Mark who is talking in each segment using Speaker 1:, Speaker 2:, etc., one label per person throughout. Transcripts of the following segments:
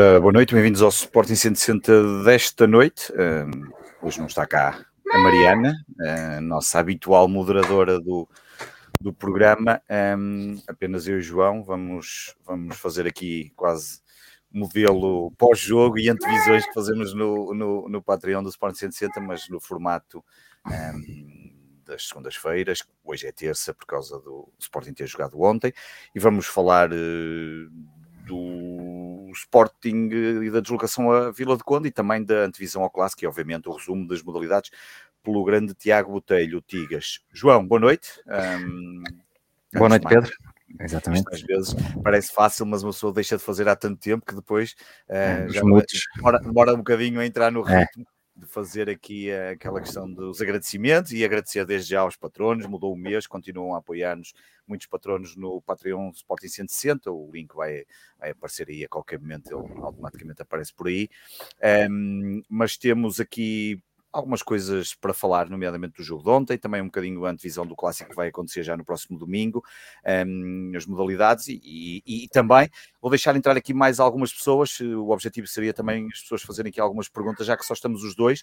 Speaker 1: Ora, boa noite, bem-vindos ao Sporting 160 desta noite. Um, hoje não está cá a Mariana, a nossa habitual moderadora do, do programa. Um, apenas eu e o João vamos, vamos fazer aqui quase modelo pós-jogo e antevisões que fazemos no, no, no Patreon do Sporting 160, mas no formato um, das segundas-feiras. Hoje é terça por causa do Sporting ter jogado ontem e vamos falar uh, do Sporting e da deslocação à Vila de Conde e também da antevisão ao Clássico e, obviamente, o resumo das modalidades pelo grande Tiago Botelho, Tigas. João, boa noite. Um,
Speaker 2: boa noite, mais, Pedro. Exatamente.
Speaker 1: Às vezes parece fácil, mas uma pessoa deixa de fazer há tanto tempo que depois uh, já demora, demora, um bocadinho a entrar no é. ritmo. É de fazer aqui aquela questão dos agradecimentos e agradecer desde já aos patronos, mudou o mês, continuam a apoiar-nos muitos patronos no Patreon Sporting 160, o link vai, vai aparecer aí a qualquer momento, ele automaticamente aparece por aí, um, mas temos aqui algumas coisas para falar, nomeadamente do jogo de ontem, também um bocadinho a antevisão do clássico que vai acontecer já no próximo domingo, um, as modalidades e, e, e, também vou deixar entrar aqui mais algumas pessoas. O objetivo seria também as pessoas fazerem aqui algumas perguntas, já que só estamos os dois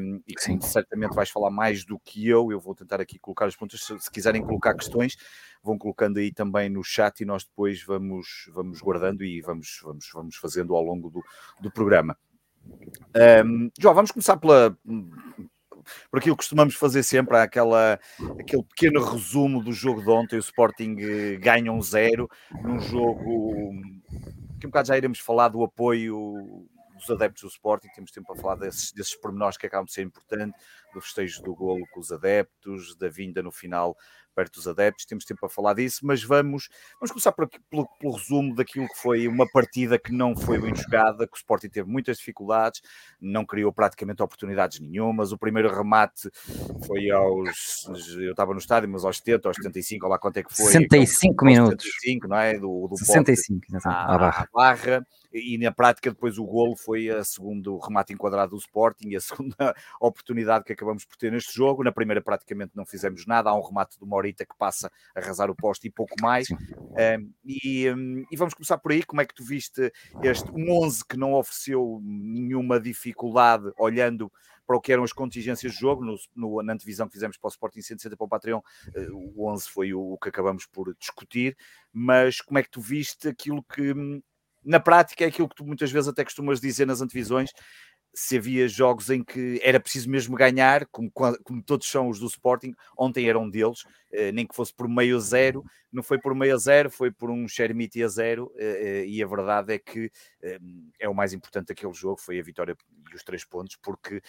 Speaker 1: um, e que certamente vais falar mais do que eu. Eu vou tentar aqui colocar as perguntas. Se, se, quiserem colocar questões, vão colocando aí também no chat e nós depois vamos, vamos guardando e vamos, vamos, vamos fazendo ao longo do, do programa. Um, João, vamos começar pela, por aquilo que costumamos fazer sempre, aquela, aquele pequeno resumo do jogo de ontem. O Sporting eh, ganha um zero num jogo que um bocado já iremos falar do apoio dos adeptos do Sporting, temos tempo para falar desses, desses pormenores que acabam de ser importantes, do festejo do golo com os adeptos, da vinda no final perto dos adeptos, temos tempo para falar disso, mas vamos, vamos começar por, pelo, pelo, resumo daquilo que foi uma partida que não foi bem jogada, que o Sporting teve muitas dificuldades, não criou praticamente oportunidades nenhumas, o primeiro remate foi aos, eu estava no estádio, mas aos 70, aos 75, olha lá quanto é que foi.
Speaker 2: 65 então, minutos.
Speaker 1: 65, não é? Do, do
Speaker 2: 65,
Speaker 1: à, à, barra. À barra e na prática depois o golo foi a segundo remate enquadrado do Sporting e a segunda oportunidade que acabamos por ter neste jogo. Na primeira praticamente não fizemos nada, há um remate do Morita que passa a arrasar o poste e pouco mais. Um, e, um, e, vamos começar por aí, como é que tu viste este um 11 que não ofereceu nenhuma dificuldade olhando para o que eram as contingências do jogo, no, no, na antevisão que fizemos para o Sporting 160 para o Patreon, uh, o 11 foi o, o, que acabamos por discutir, mas como é que tu viste aquilo que hum, na prática é aquilo que tu muitas vezes até costumas dizer nas antevisões, se havia jogos em que era preciso mesmo ganhar, como, como todos são os do Sporting, ontem era um deles, eh, nem que fosse por meio a zero, não foi por meio a zero, foi por um Xermiti a zero, eh, eh, e a verdade é que é o mais importante daquele jogo, foi a vitória e os três pontos, porque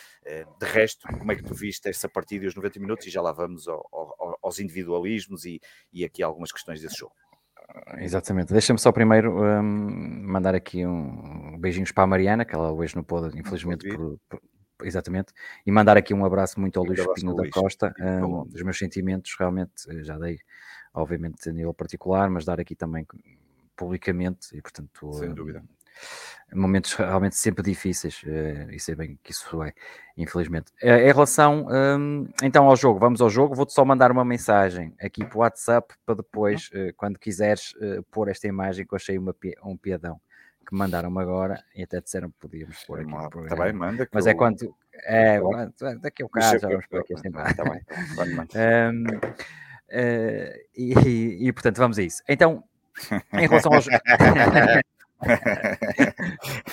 Speaker 1: de resto, como é que tu viste essa partida e os 90 minutos, e já lá vamos ao, ao, aos individualismos e, e aqui algumas questões desse jogo.
Speaker 2: Exatamente. Deixa-me só primeiro um, mandar aqui um beijinhos para a Mariana, que ela hoje não pôde, infelizmente, por, por, exatamente, e mandar aqui um abraço muito ao Luís Pinho da Costa. Um, os meus sentimentos, realmente, eh, já dei, obviamente, a nível particular, mas dar aqui também publicamente, e portanto.
Speaker 1: Sem dúvida
Speaker 2: momentos realmente sempre difíceis, uh, e sei bem que isso é, infelizmente. Uh, em relação um, então ao jogo, vamos ao jogo, vou-te só mandar uma mensagem aqui para o WhatsApp para depois, uh, quando quiseres, pôr esta imagem que eu achei uma, um piadão que mandaram-me agora e até disseram que podíamos pôr aqui
Speaker 1: Está bem, manda.
Speaker 2: Mas é eu... é quando. É, daqui a um caso, já vamos pôr aqui esta imagem. Está bem, um, e, e, e portanto, vamos a isso. Então, em relação aos.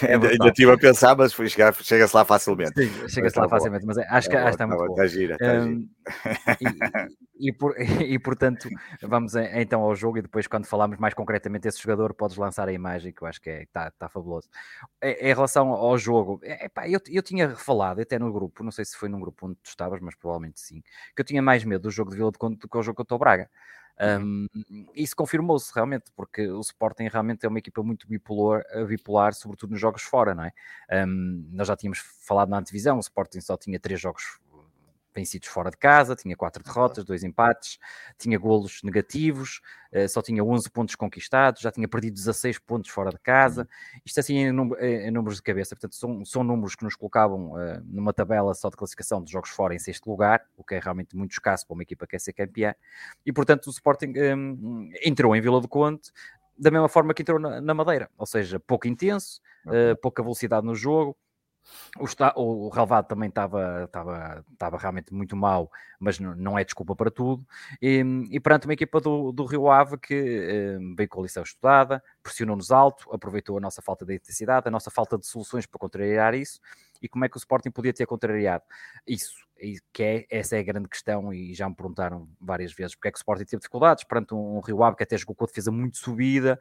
Speaker 1: é ainda, estive a pensar, mas chega-se lá facilmente.
Speaker 2: Chega-se lá facilmente, mas é, acho que, é, está muito bom. Está
Speaker 1: gira, está um,
Speaker 2: e, por, portanto, vamos então ao jogo e depois, quando falarmos mais concretamente desse jogador, podes lançar a imagem que eu acho que é, está, está fabuloso. Em, relação ao jogo, epá, eu, eu tinha falado até no grupo, não sei se foi num grupo onde tu estavas, mas provavelmente sim, que eu tinha mais medo do jogo de Vila do que o jogo contra o Braga. Um, isso confirmou-se realmente, porque o Sporting realmente é uma equipa muito bipolar, eh, bipolar sobretudo nos jogos fora, não é? Um, nós já tínhamos falado na antevisão, o Sporting só tinha três jogos vencidos fora de casa, tinha quatro derrotas, dois empates, tinha golos negativos, eh, só tinha 11 pontos conquistados, já tinha perdido 16 pontos fora de casa. Uhum. Isto assim em, em números de cabeça, portanto, são, são números que nos colocavam uh, numa tabela só de classificação de jogos fora em sexto lugar, o que é realmente muito escasso para uma equipa que quer ser campeã. E portanto, o Sporting um, entrou em Vila do Conde da mesma forma que entrou na, na Madeira, ou seja, pouco intenso, uh, pouca velocidade no jogo. O, o relevado também estava, estava, estava realmente muito mal, mas não, não é desculpa para tudo. E, e perante uma equipa do, do Rio Ave que eh, veio com a lição estudada, pressionou-nos alto, aproveitou a nossa falta de intensidade, a nossa falta de soluções para contrariar isso. E como é que o Sporting podia ter contrariado isso? Que é, essa é a grande questão e já me perguntaram várias vezes porque é que o Sporting teve dificuldades perante um, um Rio Ave que até jogou com a defesa muito subida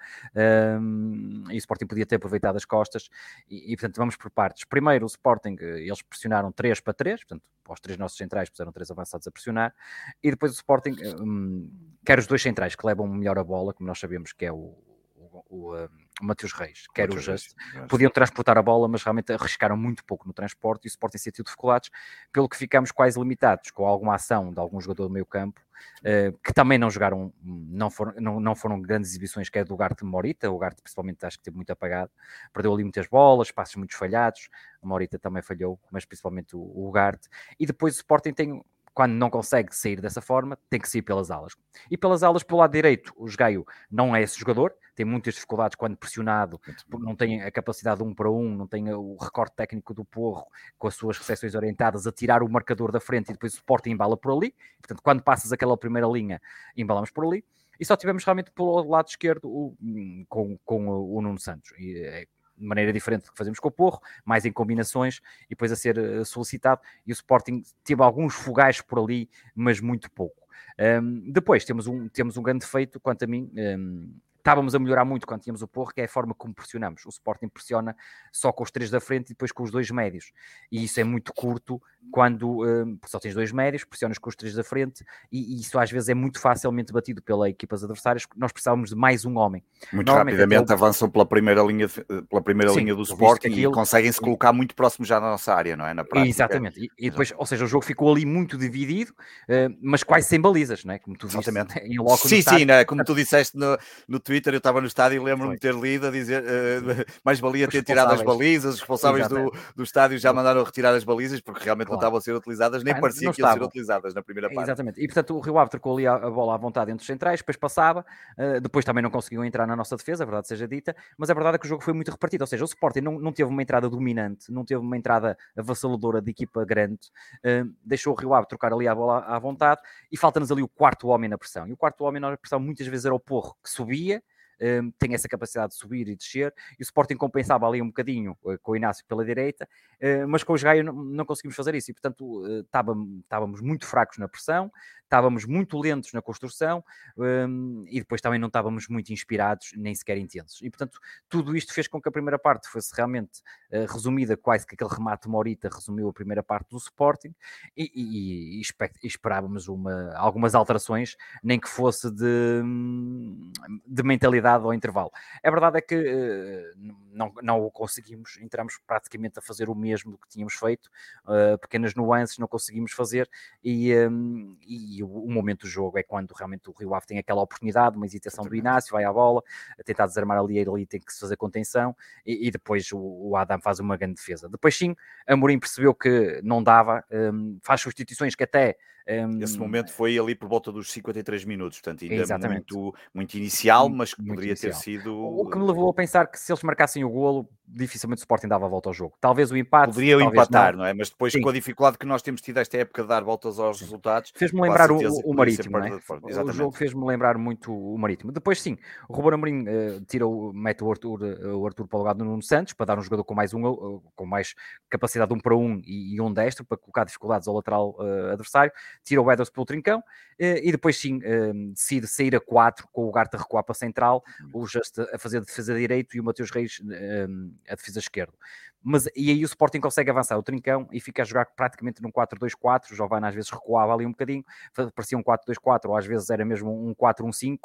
Speaker 2: um, e o Sporting podia ter aproveitado as costas e, e, portanto vamos por partes. Primeiro o Sporting, eles pressionaram 3 para 3, portanto os três nossos centrais puseram três avançados a pressionar e depois o Sporting um, quer os dois centrais que levam melhor a bola, como nós sabemos que é o, o, o o Matheus Reis, quer o Just, podiam transportar a bola, mas realmente arriscaram muito pouco no transporte e o Sporting sentiu dificuldades, pelo que ficamos quase limitados com alguma ação de algum jogador do meio campo, uh, que também não jogaram, não foram, não, não foram grandes exibições, que é do Garte Morita, o Garte principalmente acho que teve muito apagado, perdeu ali muitas bolas, passos muito falhados, a Morita também falhou, mas principalmente o, o Garte, e depois o Sporting tem quando não consegue sair dessa forma, tem que sair pelas alas. E pelas alas, pelo lado direito, o Gaio não é esse jogador, tem muitas dificuldades quando pressionado, não tem a capacidade de um para um, não tem o recorte técnico do Porro com as suas recepções orientadas a tirar o marcador da frente e depois o suporte embala por ali. Portanto, quando passas aquela primeira linha, embalamos por ali. E só tivemos realmente pelo lado esquerdo o, hum, com, com o Nuno Santos. E, é, de maneira diferente do que fazemos com o Porro, mais em combinações e depois a ser eh, solicitado. E o Sporting teve alguns fogais por ali, mas muito pouco. Um, depois temos um, temos um grande defeito, quanto a mim, um, estávamos a melhorar muito quando tínhamos o Porro, que é a forma como pressionamos. O Sporting pressiona só com os três da frente e depois com os dois médios. E isso é muito curto quando uh, só tens dois médios, pressionas com os três da frente e, e, isso às vezes é muito facilmente batido pelas equipas adversárias. Nós precisávamos de mais um homem.
Speaker 1: Muito rapidamente avançam pela primeira linha, pela primeira Sim, linha do Sporting aquilo... e conseguem se colocar muito próximo já na nossa área, não é? Na
Speaker 2: prática. Exatamente. E, e depois, ou seja, o jogo ficou ali muito dividido, uh, mas quase sem balizas, não é?
Speaker 1: Como tu Exatamente. em loco sim, sim, né? como tu disseste no, no Twitter, eu estava no estádio e lembro-me de ter lido a dizer uh, mais valia ter tirado as balizas, os responsáveis do, do estádio já mandaram retirar as balizas porque realmente claro. não estavam a ser utilizadas, nem ah, parecia que iam ser utilizadas na primeira parte.
Speaker 2: Exatamente, e portanto o Rio Ave trocou ali a, a, bola à vontade entre os centrais, depois passava, uh, depois também não conseguiu entrar na nossa defesa, a verdade seja dita, mas a verdade é que o jogo foi muito repartido, ou seja, o Sporting não, não teve uma entrada dominante, não teve uma entrada avassaladora de equipa grande, uh, deixou o Rio Ave trocar ali a bola à vontade e falta-nos ali o quarto homem na pressão, e o quarto homem na pressão muitas vezes era o Porro, que subia, um, tem essa capacidade de subir e descer, e o Sporting compensava ali um bocadinho uh, com o Inácio pela direita, uh, mas com o Gaio não, não, conseguimos fazer isso, e portanto uh, estávamos muito fracos na pressão, estávamos muito lentos na construção um, e depois também não estávamos muito inspirados, nem sequer intensos. E portanto, tudo isto fez com que a primeira parte fosse realmente uh, resumida, quase que aquele remate Morita resumiu a primeira parte do Sporting e, e, e, esperávamos uma, algumas alterações, nem que fosse de, de mentalidade ao intervalo. A verdade é que uh, não, não o conseguimos, entramos praticamente a fazer o mesmo que tínhamos feito, uh, pequenas nuances não conseguimos fazer e, um, e e o, o, momento do jogo é quando realmente o Rio Ave tem aquela oportunidade, uma hesitação do Inácio, vai à bola, a tentar desarmar ali, ali tem que se fazer contenção e, e depois o, o, Adam faz uma grande defesa. Depois sim, Amorim percebeu que não dava, um, faz substituições que até
Speaker 1: um... Esse momento foi ali por volta dos 53 minutos, portanto, ainda Exatamente. muito, muito inicial, mas que muito poderia inicial. ter sido.
Speaker 2: O que me levou a pensar que se eles marcassem o golo, dificilmente o Sporting dava a volta ao jogo. Talvez o empate.
Speaker 1: Poderia empatar, não. não. é? Mas depois, Sim. com a dificuldade que nós temos tido esta época de dar voltas aos resultados.
Speaker 2: Fez-me lembrar o, o Marítimo, é? O jogo fez-me lembrar muito o Marítimo. Depois, sim, o Ruben Amorim uh, tira o, mete o Arthur, uh, o Arthur para o lugar do Nuno Santos para dar um jogador com mais, um, uh, com mais capacidade de um para um e, e um destro para colocar dificuldades ao lateral adversário. Tira o Edwards pelo trincão eh, e depois sim ehm, decide sair a 4 com o Garte a recuar para a central, uhum. o Just a fazer a defesa direito e o Mateus Reis ehm, a defesa esquerda. Mas, e aí o Sporting consegue avançar o trincão e fica a jogar praticamente num 4-2-4. O Giovanni às vezes recuava ali um bocadinho, parecia um 4-2-4, ou às vezes era mesmo um 4-1-5,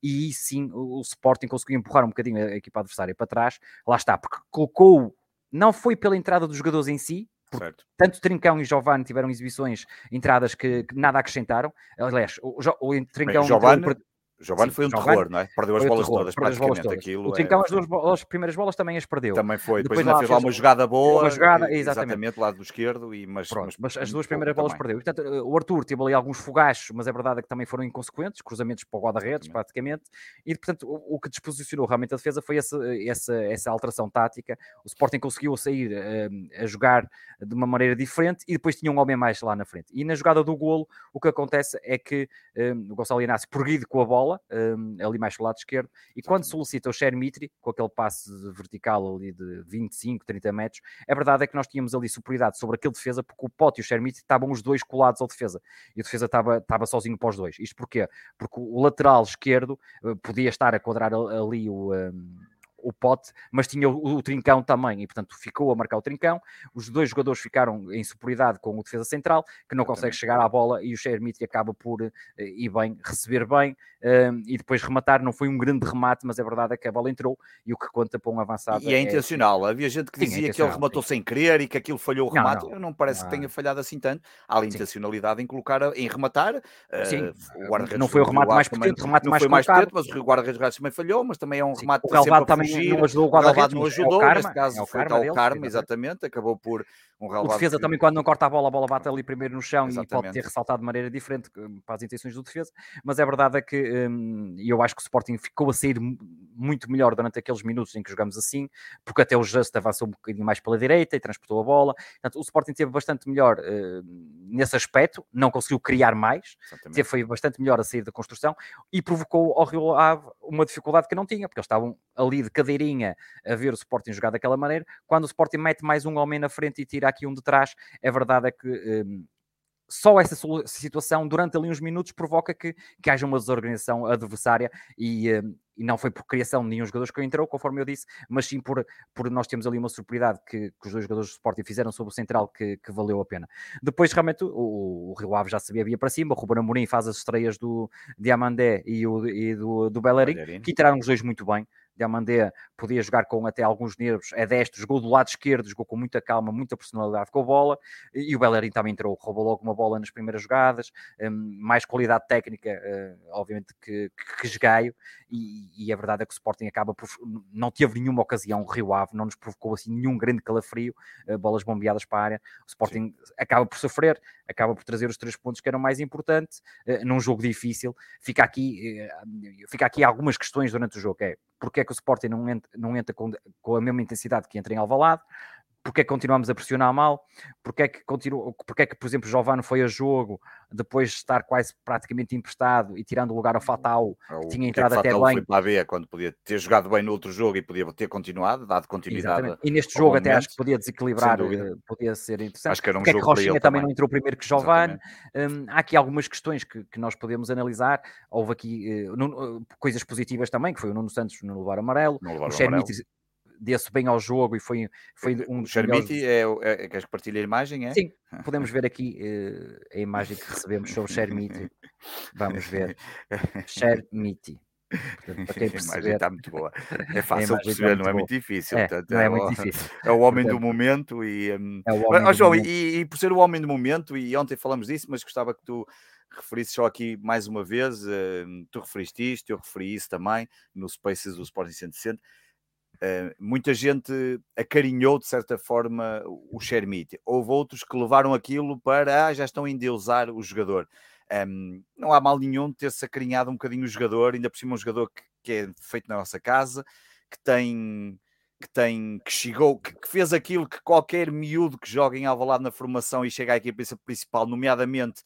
Speaker 2: e aí sim o Sporting conseguiu empurrar um bocadinho a equipa adversária para trás. Lá está, porque colocou, não foi pela entrada dos jogadores em si, Certo. Tanto Trincão e Giovanni tiveram exibições, entradas que, que nada acrescentaram. Aliás, o, o Trincão.
Speaker 1: Giovanni, Giovanni foi um Giovani, terror, não é? Perdeu as bolas terror, todas, praticamente. Bolas Aquilo
Speaker 2: o Trincão, é... as, duas, as primeiras bolas também as perdeu.
Speaker 1: Também foi. Depois, Depois fez lá uma jogada boa.
Speaker 2: Uma jogada, exatamente.
Speaker 1: exatamente lado do esquerdo, e, mas,
Speaker 2: Pronto, mas, mas as duas primeiras bolas também. perdeu. portanto, o Arthur teve ali alguns fogachos, mas é verdade que também foram inconsequentes, cruzamentos para o guarda-redes, praticamente. E, portanto, o, o, que disposicionou realmente a defesa foi essa, essa, essa alteração tática. O Sporting conseguiu sair uh, a jogar de uma maneira diferente e depois tinha um homem mais lá na frente. E na jogada do golo, o que acontece é que um, o Gonçalo Inácio progride com a bola, um, ali mais do lado esquerdo, e quando solicita o Shermitri, com aquele passe vertical ali de 25, 30 metros, a verdade é que nós tínhamos ali superioridade sobre aquele defesa, porque o Pote e o Shermitri estavam os dois colados ao defesa, e o defesa estava, estava sozinho para os dois. Isto porquê? Porque o lateral esquerdo uh, podia estar a quadrar ali o... Um, o pote, mas tinha o, o, trincão também, e portanto ficou a marcar o trincão. Os dois jogadores ficaram em superioridade com o defesa central, que não consegue chegar à bola, e o Shermit acaba por uh, ir bem, receber bem uh, e depois rematar. Não foi um grande remate, mas a verdade é que a bola entrou e o que conta para um avançado.
Speaker 1: E é, é intencional. Havia gente que dizia que ele rematou sim. sem querer e que aquilo falhou o remate. Não, não. não parece não. que tenha falhado assim tanto. Há ali intencionalidade em colocar, em rematar.
Speaker 2: Uh, sim, não foi o remate mais potente, remate mais
Speaker 1: mais potente, mas o guarda-redes também falhou, mas também é um remate
Speaker 2: o Calvado também fugir. não ajudou o guarda-redes,
Speaker 1: não ajudou, é neste caso é foi o Karma, exatamente, acabou por um.
Speaker 2: O defesa que... também, quando não corta a bola, a bola bate ali primeiro no chão exatamente. e pode ter ressaltado de maneira diferente para as intenções do defesa, mas é verdade é que hum, eu acho que o Sporting ficou a sair muito melhor durante aqueles minutos em que jogamos assim, porque até o Just avançou um bocadinho mais pela direita e transportou a bola, portanto o Sporting teve bastante melhor uh, nesse aspecto, não conseguiu criar mais, teve, foi bastante melhor a sair da construção e provocou ao Rio Ave uma dificuldade que não tinha, porque eles estavam ali de cadeirinha a ver o Sporting jogar daquela maneira, quando o Sporting mete mais um homem na frente e tira aqui um de trás, é verdade é que um, só essa situação, durante ali uns minutos, provoca que, que haja uma desorganização adversária e, um, e não foi por criação de nenhum jogador que entrou, conforme eu disse, mas sim por, por nós temos ali uma superioridade que, que os dois jogadores do Sporting fizeram sobre o central que, que valeu a pena. Depois, realmente, o, o Rio Ave já sabia, via para cima, o Ruben Amorim faz as estreias do Diamandé e, o, e do, do Bellerin, que entraram os dois muito bem, Diamandé podia jogar com até alguns nervos, é destro, jogou do lado esquerdo, jogou com muita calma, muita personalidade com a bola, e o Bellerin também entrou, roubou logo uma bola nas primeiras jogadas, um, mais qualidade técnica, uh, obviamente, que, que, que esgaio, e, e, a verdade é que o Sporting acaba por, não teve nenhuma ocasião, o Rio Ave não nos provocou assim nenhum grande calafrio, uh, bolas bombeadas para a área, o Sporting Sim. acaba por sofrer, acaba por trazer os três pontos que eram mais importantes, uh, num jogo difícil, fica aqui, fica aqui algumas questões durante o jogo, é porque é que o Sporting não entra, não entra com, com a mesma intensidade que entra em Alvalade, porque é que continuamos a pressionar mal, porque é que, continua, porque é que por exemplo, Giovanni foi a jogo depois de estar quase praticamente emprestado e tirando o lugar ao Fatal,
Speaker 1: é que
Speaker 2: tinha
Speaker 1: entrado que até bem. Foi para a B quando podia ter jogado bem no outro jogo e podia ter continuado, dado continuidade. Exatamente.
Speaker 2: E neste jogo até acho que podia desequilibrar, eh, podia ser interessante. Acho que era um porque jogo é que Rochinha também não entrou primeiro que Giovanni. Um, há aqui algumas quexões que, que, nós podemos analisar. Houve aqui uh, no, uh, coisas positivas também, que foi o Nuno Santos no lugar amarelo,
Speaker 1: no levar
Speaker 2: o desse bem ao jogo e foi, foi um
Speaker 1: dos Charmiti melhores... é, é, queres que partilhe a imagem, é?
Speaker 2: Sim, podemos ver aqui uh, a imagem que recebemos sobre Charmiti. Vamos ver. Charmiti.
Speaker 1: Portanto, a imagem está muito boa. É fácil de perceber, não é muito difícil.
Speaker 2: É, é, é, muito difícil.
Speaker 1: É o homem Portanto, do momento e, um... é o homem mas, João, e, e, por ser o homem do momento, e ontem falamos disso, mas gostava que tu referisses só aqui mais uma vez, uh, tu referiste isto, eu referi isso também no Spaces do Sporting 160 Uh, muita gente acarinhou de certa forma o Shermite. Houve outros que levaram aquilo para ah, já estão a endeusar o jogador. Um, não há mal nenhum ter-se acarinhado um bocadinho o jogador, ainda por cima um jogador que, que é feito na nossa casa, que tem que tem que chegou, que, que, fez aquilo que qualquer miúdo que joga em Alvalade na formação e chega à equipe principal, nomeadamente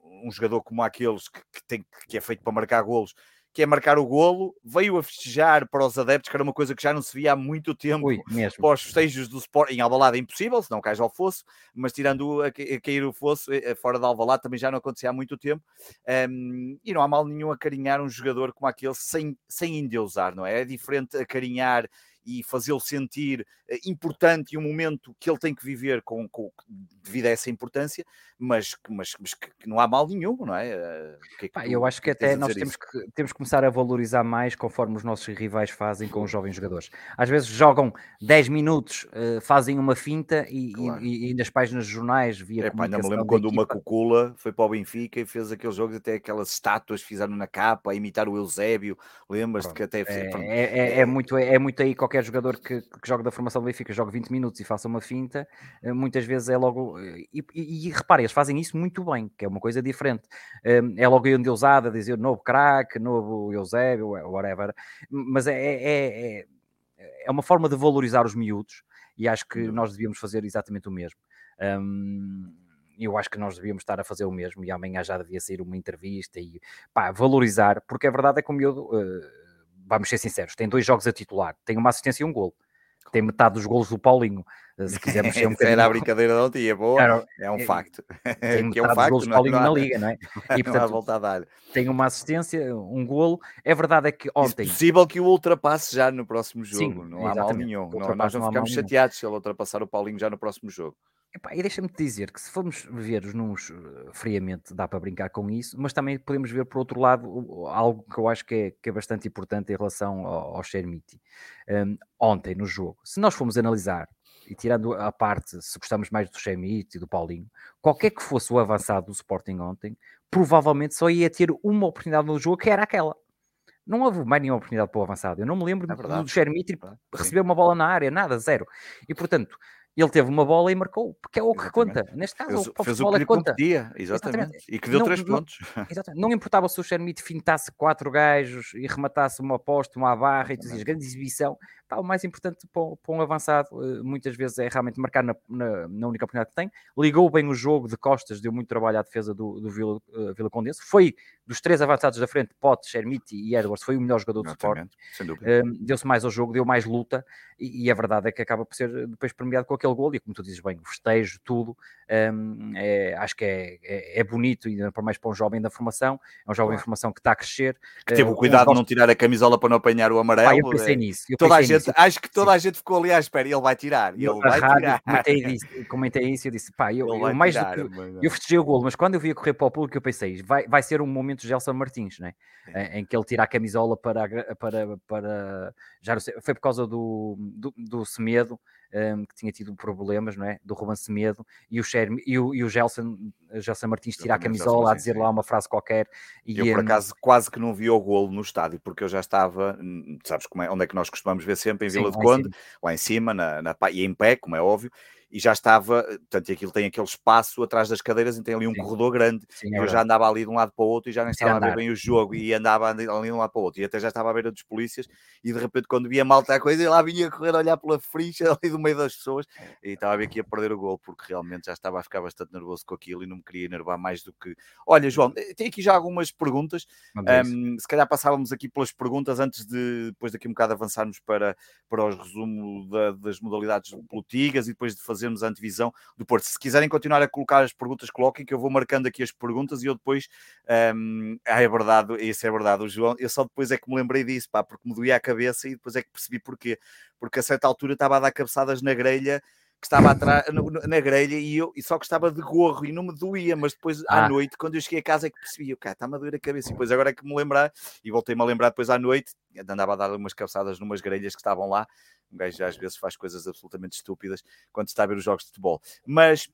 Speaker 1: um jogador como aqueles que, que, tem, que é feito para marcar golos, que é marcar o golo, veio a festejar para os adeptos, que era uma coisa que já não se via há muito tempo Ui, pós festejos do Sport. Em Alvalade é impossível, se não cais ao fosso, mas tirando a, a cair o fosso, eh, fora de Alvalade também já não acontecia há muito tempo. Um, e não há mal nenhum a carinhar um jogador como aquele sem, sem endeusar, não é? É diferente a carinhar e fazê-lo sentir uh, importante e um momento que ele tem que viver com, com devido a essa importância, mas, mas, mas que, que, não há mal nenhum, não é?
Speaker 2: Que é Pá, eu acho que até nós temos que, temos que começar a valorizar mais conforme os nossos rivais fazem com os jovens jogadores. Às vezes jogam 10 minutos, uh, fazem uma finta e, claro. e, e, nas páginas de jornais via
Speaker 1: é, pá, não me lembro quando uma Cucula foi para o Benfica e fez aqueles jogos, até aquelas estátuas fizeram na capa, a imitar o Eusébio, lembras-te que até...
Speaker 2: É, é, é, é, muito, é muito aí qualquer jogador que, que joga da formação do Benfica, joga 20 minutos e faça uma finta, eh, muitas vezes é logo... E, e, e reparem, eles fazem isso muito bem, que é uma coisa diferente. Hum, é logo aí um deusada, dizer novo craque, novo Eusébio, whatever. Mas é, é, é, é uma forma de valorizar os miúdos e acho que nós devíamos fazer exatamente o mesmo. Um, eu acho que nós devíamos estar a fazer o mesmo e amanhã já devia sair uma entrevista e pá, valorizar, porque a verdade é que o miúdo, uh, vamos ser sinceros, tem dois jogos a titular, tem uma assistência e um golo tem metade dos golos do Paulinho. Eh, se quisermos ser um bocadinho...
Speaker 1: Era a brincadeira de ontem, é boa, Era, é um é, facto.
Speaker 2: Tem metade é um facto, dos golos do Paulinho não, na Liga, não é?
Speaker 1: E, portanto.
Speaker 2: Tem uma assistência, um golo. É verdade é que ontem... É
Speaker 1: possível que o ultrapasse já no próximo jogo, Sim, não há mal nenhum. Não, nós não, não ficamos chateados se ele ultrapassar o Paulinho já no próximo jogo.
Speaker 2: Epá, e deixa-me dizer que se formos ver os números eh, friamente, dá para brincar com isso, mas também podemos ver por outro lado algo que eu acho que é, que é bastante importante em relação ao, ao Shermiti. Um, ontem, no jogo, se nós formos analisar, e tirando a parte se gostamos mais do Shermiti e do Paulinho, qualquer que fosse o avançado do Sporting ontem, provavelmente só ia ter uma oportunidade no jogo que era aquela. Não houve mais nenhuma oportunidade para o avançado. Eu não me lembro é do Shermiti receber uma bola na área, nada, zero. E portanto, ele teve uma bola e marcou, porque é o que exatamente. conta. Neste caso,
Speaker 1: fez, o fez o que lhe conta. Competia, exatamente. exatamente. E que deu não, três não, pontos.
Speaker 2: Exatamente. Não importava se o Xermite fintasse quatro gajos e rematasse uma aposta, uma barra e tu dizias, grande exibição. Pá, o mais importante para, para, um avançado, eh, muitas vezes, é realmente marcar na, na, na, única oportunidade que tem. Ligou bem o jogo de costas, deu muito trabalho à defesa do, do Vila, uh, Vila Condense. Foi dos três avançados da frente, Pote, Xermite e Edwards, foi o melhor jogador do Sport. Uh, deu-se mais ao jogo, deu mais luta e, e, a verdade é que acaba por ser depois premiado com aquele gol. E como tu dizes bem, o festejo, tudo, um, é, acho que é, é, é, bonito, e por mais para um jovem da formação, é um jovem claro. formação que está a crescer.
Speaker 1: Que teve o cuidado de não tirar a camisola para não apanhar o amarelo.
Speaker 2: Eu pensei é. nisso. Eu
Speaker 1: toda
Speaker 2: pensei
Speaker 1: a gente, nisso. acho que toda Sim. a gente ficou ali à espera, ele vai tirar, ele eu, vai rádio, tirar.
Speaker 2: Comentei, disse, comentei isso e eu disse, pá, eu, eu mais tirar, do que, mas... eu festejei o golo, mas quando eu vi a correr para o público, eu pensei, vai, vai ser um momento de Gelson Martins, né? em que ele tira a camisola para, para, para já não sei, foi por causa do, do, do Semedo, um, que tinha tido problemas, não é? Do Ruben Semedo e o, Cher, e o, e o Gelson, Gelson Martins tirar a camisola, a dizer sim. lá uma frase qualquer.
Speaker 1: E, eu, por acaso, quase que não vi o golo no estádio, porque eu já estava, sabes como é, onde é que nós costumamos ver sempre, em Vila sim, de Conde, lá em cima, na, na, e em pé, como é óbvio, e já estava, portanto, aquilo tem aquele espaço atrás das cadeiras e tem ali um Sim. corredor grande. Sim, é eu já andava ali de um lado para o outro e já nem estava a ver bem o jogo e andava ali de um lado para o outro. E até já estava à beira dos polícias e de repente, quando via malta a coisa, ele lá vinha correr a olhar pela fricha ali do meio das pessoas e estava a ver que ia perder o gol porque realmente já estava a ficar bastante nervoso com aquilo e não me queria enervar mais do que. Olha, João, eh, tem aqui já algumas perguntas. Um, se calhar passávamos aqui pelas perguntas antes de, depois daqui um bocado avançarmos para, para os resumos da, das modalidades políticas e depois de fazer fazermos a antevisão do Porto. Se quiserem continuar a colocar as perguntas, coloquem, que eu vou marcando aqui as perguntas e eu depois. Um, ah, é verdade, isso é verdade, o João. Eu só depois é que me lembrei disso, pá, porque me doía a cabeça e depois é que percebi porquê. Porque a certa altura estava a dar cabeçadas na grelha que estava atrás, na grelha e eu e só que estava de gorro e não me doía, mas depois à ah. noite, quando eu cheguei a casa, é que percebi, o cara está-me a doer a cabeça. E depois agora é que me lembrar, e voltei-me a lembrar depois à noite, andava a dar umas cabeçadas numas grelhas que estavam lá, um gajo às vezes faz coisas absolutamente estúpidas quando está a ver os jogos de futebol. Mas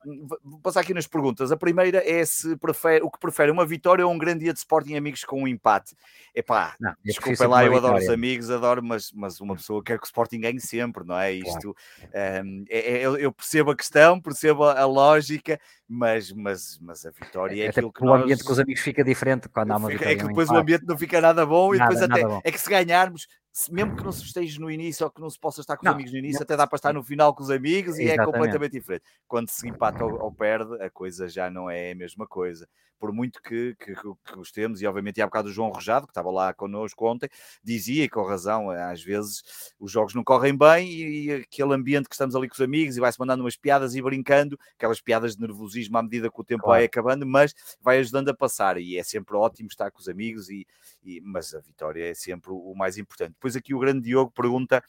Speaker 1: vou passar aqui nas perguntas. A primeira é se prefere, o que prefere, uma vitória ou um grande dia de Sporting amigos com um empate? Epá, não, desculpem lá, eu adoro os amigos, adoro, mas, mas uma pessoa quer que o Sporting ganhe sempre, não é? Isto, claro. um, é, é, eu percebo a questão, percebo a, a lógica, mas, mas, mas a vitória é, é aquilo que
Speaker 2: nós... o ambiente com os amigos fica diferente quando há uma
Speaker 1: vitória. É que depois o ambiente não fica nada bom nada, e depois até é que se ganharmos mesmo que não se esteja no início ou que não se possa estar com não, os amigos no início, não. até dá para estar no final com os amigos Exatamente. e é completamente diferente. Quando se empata ou, ou, perde, a coisa já não é a mesma coisa. Por muito que, que, que gostemos, e obviamente há bocado o João Rojado, que estava lá connosco ontem, dizia, e com razão, às vezes os jogos não correm bem e, e aquele ambiente que estamos ali com os amigos e vai-se mandando umas piadas e brincando, aquelas piadas de nervosismo à medida que o tempo claro. vai acabando, mas vai ajudando a passar e é sempre ótimo estar com os amigos, e, e mas a vitória é sempre o mais importante depois aqui o grande Diogo pergunta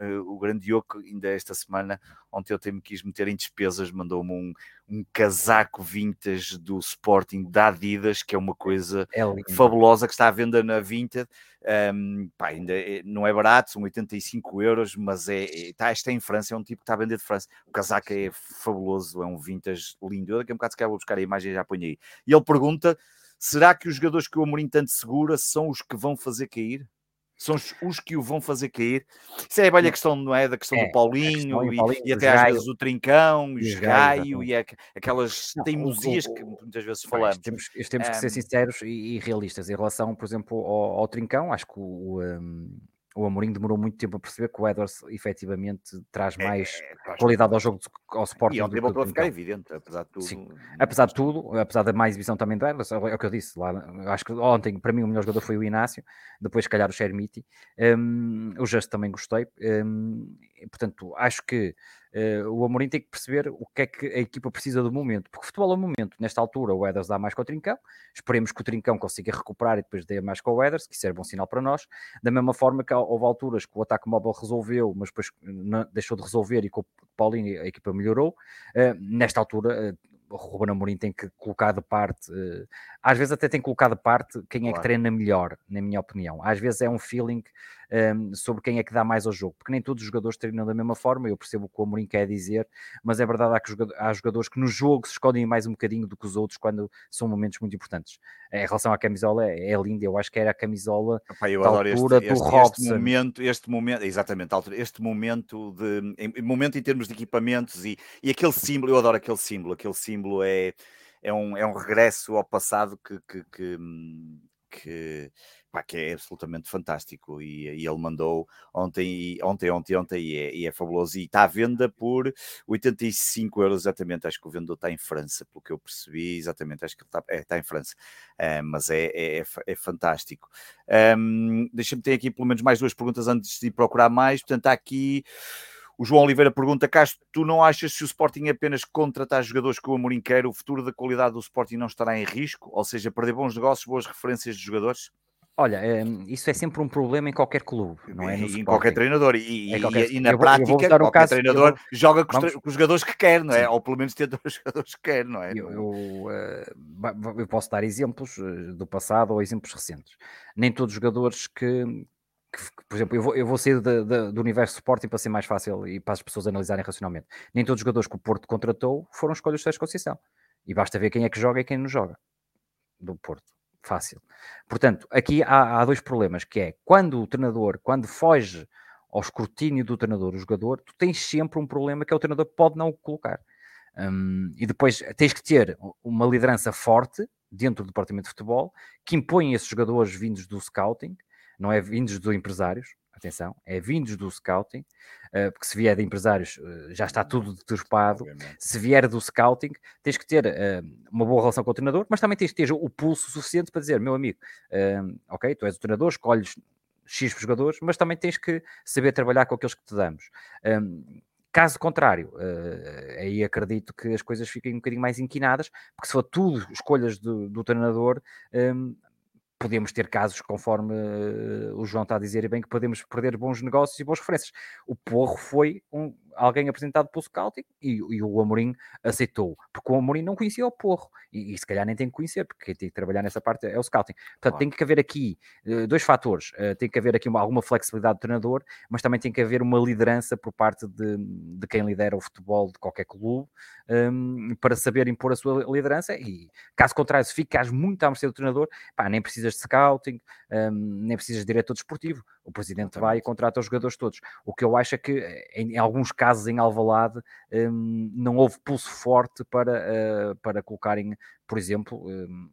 Speaker 1: Uh, o grande Diogo, ainda esta semana, ontem eu me quis meter em despesas, mandou-me um, um casaco vintage do Sporting da Adidas, que é uma coisa é fabulosa, que está à venda na Vinted. Um, pá, ainda é, não é barato, são 85 euros, mas é, é, tá, está em França, é um tipo que está a vender de França. O casaco é fabuloso, é um vintage lindo. Eu daqui a um bocado se calhar vou buscar a imagem e já ponho aí. E ele pergunta: será que os jogadores que o Amorim tanto segura são os que vão fazer cair? São os, que o vão fazer cair. Isso é a velha questão, não é? Da questão é, do Paulinho, e, Paulinho, e, até às vezes o Trincão, o Esgaio e aquelas teimosias que muitas vezes falamos.
Speaker 2: Temos, temos que ser sinceros e, e, realistas em relação, por exemplo, ao, ao Trincão. Acho que o, um, o Amorim demorou muito tempo a perceber que o Edwards efetivamente traz é, mais é, qualidade ao jogo, ao Sporting. E
Speaker 1: ontem voltou a ficar evidente, apesar de tudo. Sim.
Speaker 2: Apesar de tudo, apesar da má exibição também do Edwards, é o que eu disse lá, acho que ontem para mim o melhor jogador foi o Inácio, depois se calhar o Shermiti, um, o Just também gostei, um, portanto acho que Uh, o Amorim tem que perceber o que é que a equipa precisa do momento, porque o futebol é o momento. Nesta altura, o Eders dá mais com o Trincão. Esperemos que o Trincão consiga recuperar e depois dê mais com o Eders, que isso é bom sinal para nós. Da mesma forma que houve alturas que o ataque móvel resolveu, mas depois não, deixou de resolver e com o Paulinho a equipa melhorou. Uh, nesta altura, uh, o Ruben Amorim tem que colocar de parte, às vezes até tem que colocar de parte quem é que treina melhor, na minha opinião. Às vezes é um feeling um, sobre quem é que dá mais ao jogo, porque nem todos os jogadores treinam da mesma forma, eu percebo o que o Amorim quer dizer, mas é verdade há, que há jogadores que no jogo se escondem mais um bocadinho do que os outros quando são momentos muito importantes. Em relação à camisola, é, é linda, eu acho que era a camisola
Speaker 1: Epá, eu da altura este, do este, Robson. Este momento, este momento, exatamente, este momento de em, momento em termos de equipamentos e, e aquele símbolo, eu adoro aquele símbolo, aquele símbolo é, é, um, é um regresso ao passado que, que, que, hum, que pá, que é absolutamente fantástico. E, e ele mandou ontem, ontem, ontem, ontem, e é, e é, fabuloso. E está à venda por 85 euros, exatamente. Acho que o vendedor está em França, pelo que eu percebi, exatamente. Acho que está, é, está em França, uh, mas é, é, é, é fantástico. Um, Deixa-me ter aqui pelo menos mais duas perguntas antes de procurar mais. Portanto, está aqui. O João Oliveira pergunta: Castro, tu não achas se o Sporting apenas contratar jogadores que o Amorim quer, o futuro da qualidade do Sporting não estará em risco? Ou seja, perder bons negócios, boas referências de jogadores?
Speaker 2: Olha, hum, isso é sempre um problema em qualquer clube, não é?
Speaker 1: em qualquer treinador. E, é qualquer... e na eu prática, vou, qualquer um caso, treinador vou... joga com, Vamos... os jogadores que quer, não é? Sim. Ou pelo menos tenta os jogadores que quer, não é?
Speaker 2: Eu, eu, uh, eu, posso dar exemplos eh, do passado ou exemplos recentes. Nem todos os jogadores que, que, por exemplo, eu vou, eu vou sair de, de, do universo Sporting para ser mais fácil e para as pessoas analisarem racionalmente. Nem todos os jogadores que o Porto contratou foram escolhas de Sérgio Conceição. E basta ver quem é que joga e quem não joga do Porto fácil. Portanto, aqui há, há, dois problemas, que é quando o treinador, quando foge ao escrutínio do treinador, o jogador, tu tens sempre um problema que é o treinador pode não o colocar. Um, e depois tens que ter uma liderança forte dentro do departamento de futebol que impõe esses jogadores vindos do scouting, não é vindos dos empresários, atenção, é vindos do scouting, uh, porque se vier de empresários uh, já está tudo deturpado. Se vier do scouting, tens que ter uh, uma boa relação com o treinador, mas também tens que ter o pulso suficiente para dizer, meu amigo, ok, tu és o treinador, escolhes X jogadores, mas também tens que saber trabalhar com aqueles que te damos. Caso contrário, aí acredito que as coisas fiquem um bocadinho mais inquinadas, porque se for tudo escolhas do, do treinador, podemos ter casos, conforme uh, o João está a dizer, e bem que podemos perder bons negócios e boas referências. O Porro foi um, alguém apresentado pelo scouting e, e, o Amorim aceitou, porque o Amorim não conhecia o Porro e, e, se calhar nem tem que conhecer, porque quem tem que trabalhar nessa parte é o scouting. Portanto, claro. tem que haver aqui uh, dois fatores: uh, tem que haver aqui uma, alguma flexibilidade do treinador, mas também tem que haver uma liderança por parte de, de quem lidera o futebol de qualquer clube um, para saber impor a sua liderança. E caso contrário, se ficas muito à mercê do treinador, pá, nem precisas de scouting, um, nem precisas de diretor desportivo. O presidente vai e contrata os jogadores todos. O que eu acho é que, em, em alguns casos, em Alvalade, um, não houve pulso forte para, uh, para colocarem, por exemplo, um,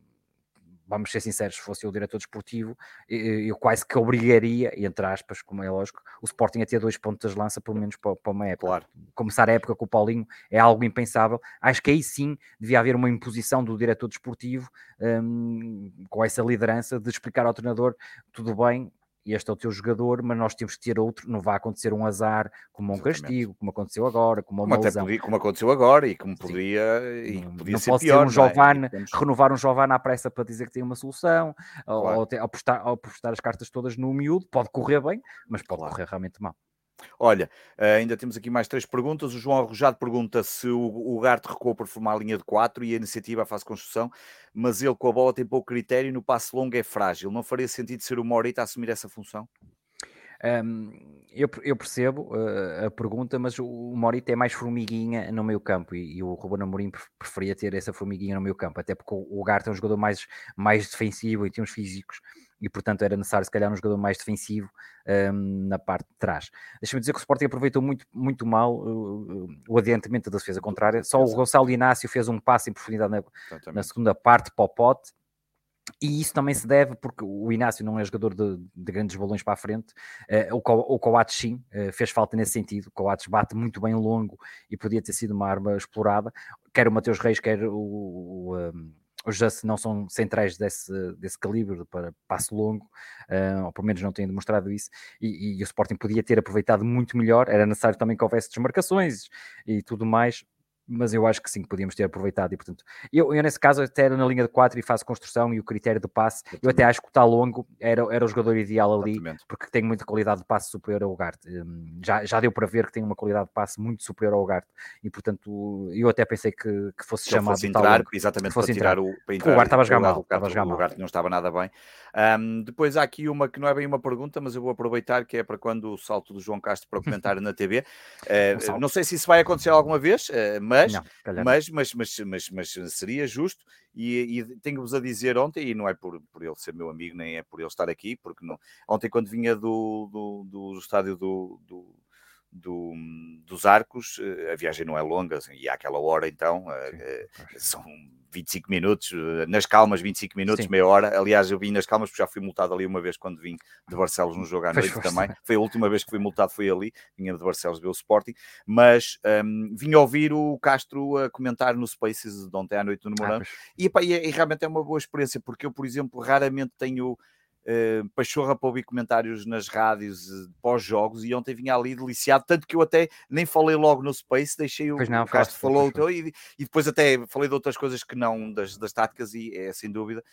Speaker 2: vamos ser sinceros, se fosse o diretor desportivo, eu quase que obrigaria, entre aspas, como é lógico, o Sporting a ter dois pontos de lança, pelo menos para, para uma época. Claro. Começar a época com o Paulinho é algo impensável. Acho que aí sim devia haver uma imposição do diretor desportivo um, com essa liderança de explicar ao treinador tudo bem, este é o teu jogador, mas nós temos que ter outro, não vai acontecer um azar como um Exatamente. castigo, como aconteceu agora, como uma como,
Speaker 1: podia, como aconteceu agora e como poderia, e podia não
Speaker 2: ser pode pior, ser um Giovanni, é? renovar um Giovanni à pressa para dizer que tem uma solução, claro. ou, ou, apostar, ou apostar as cartas todas no miúdo, pode correr bem, mas pode claro. correr realmente mal.
Speaker 1: Olha, eh, ainda temos aqui mais três perguntas. O João Arrojado pergunta se o, o Garte recuou para formar a linha de quatro e a iniciativa faz construção, mas ele com a bola tem pouco critério e no passe longo é frágil. Não faria sentido ser o Morita a assumir essa função?
Speaker 2: Um, eu, eu, percebo uh, a pergunta, mas o, Morita é mais formiguinha no meio campo e, e, o Ruben Amorim preferia ter essa formiguinha no meio campo, até porque o, o Garte é um jogador mais, mais defensivo em termos físicos e portanto era necessário se calhar um jogador mais defensivo um, na parte de trás. Deixa-me dizer que o Sporting aproveitou muito, muito mal uh, o adiantamento da defesa contrária, só o Gonçalo Inácio fez um passo em profundidade na, na segunda parte para o pote, e isso também se deve porque o Inácio não é jogador de, de grandes balões para a frente. Uh, o, o Coates sim, uh, fez falta nesse sentido. O Coates bate muito bem longo e podia ter sido uma arma explorada. Quer o Mateus Reis, quer o, o, um, os Just não são centrais desse, desse calibre para passo longo, uh, ou pelo menos não têm demonstrado isso, e, e, o Sporting podia ter aproveitado muito melhor, era necessário também que houvesse desmarcações e tudo mais, mas eu acho que sim, podíamos ter aproveitado e portanto, eu, eu nesse caso até era na linha de 4 e faço construção e o critério de passe, eu até acho que o Talongo era, era o jogador ideal ali, Exatamente. porque tem muita qualidade de passe superior ao Garte, hum, já, já deu para ver que tem uma qualidade de passe muito superior ao Garte e portanto eu até pensei que, que fosse chamado
Speaker 1: fosse entrar, exatamente fosse para tirar o, para
Speaker 2: entrar, o Garte estava a jogar mal, estava a jogar mal.
Speaker 1: O Garte não estava nada bem. Um, depois há aqui uma que não é bem uma pergunta, mas eu vou aproveitar que é para quando o salto do João Castro para o comentário na TV, uh, um não sei se isso vai acontecer alguma vez, uh, mas, não, mas mas, mas, mas, mas, seria justo, e, e tenho-vos a dizer ontem, e não é por, por ele ser meu amigo, nem é por ele estar aqui, porque não, ontem quando vinha do, do, do estádio do, do do, dos arcos, eh, a viagem não é longa, assim, e àquela hora então Sim, são 25 minutos, eh, nas calmas 25 minutos, Sim. meia hora. Aliás, eu vim nas calmas porque já fui multado ali uma vez quando vim de Barcelos no jogo à noite também. Foi a última vez que fui multado, foi ali, vinha de Barcelos ver o Sporting, mas um, vim ouvir o Castro a comentar no Spaces de ontem à noite no Mourão, ah, e, e, e realmente é uma boa experiência, porque eu, por exemplo, raramente tenho uh, pachorra para ouvir comentários nas rádios uh, pós-jogos e ontem vinha ali deliciado, tanto que eu até nem falei logo no Space, deixei o, não, o Castro falou e, e, depois até falei de outras coisas que não das, das táticas e é sem dúvida.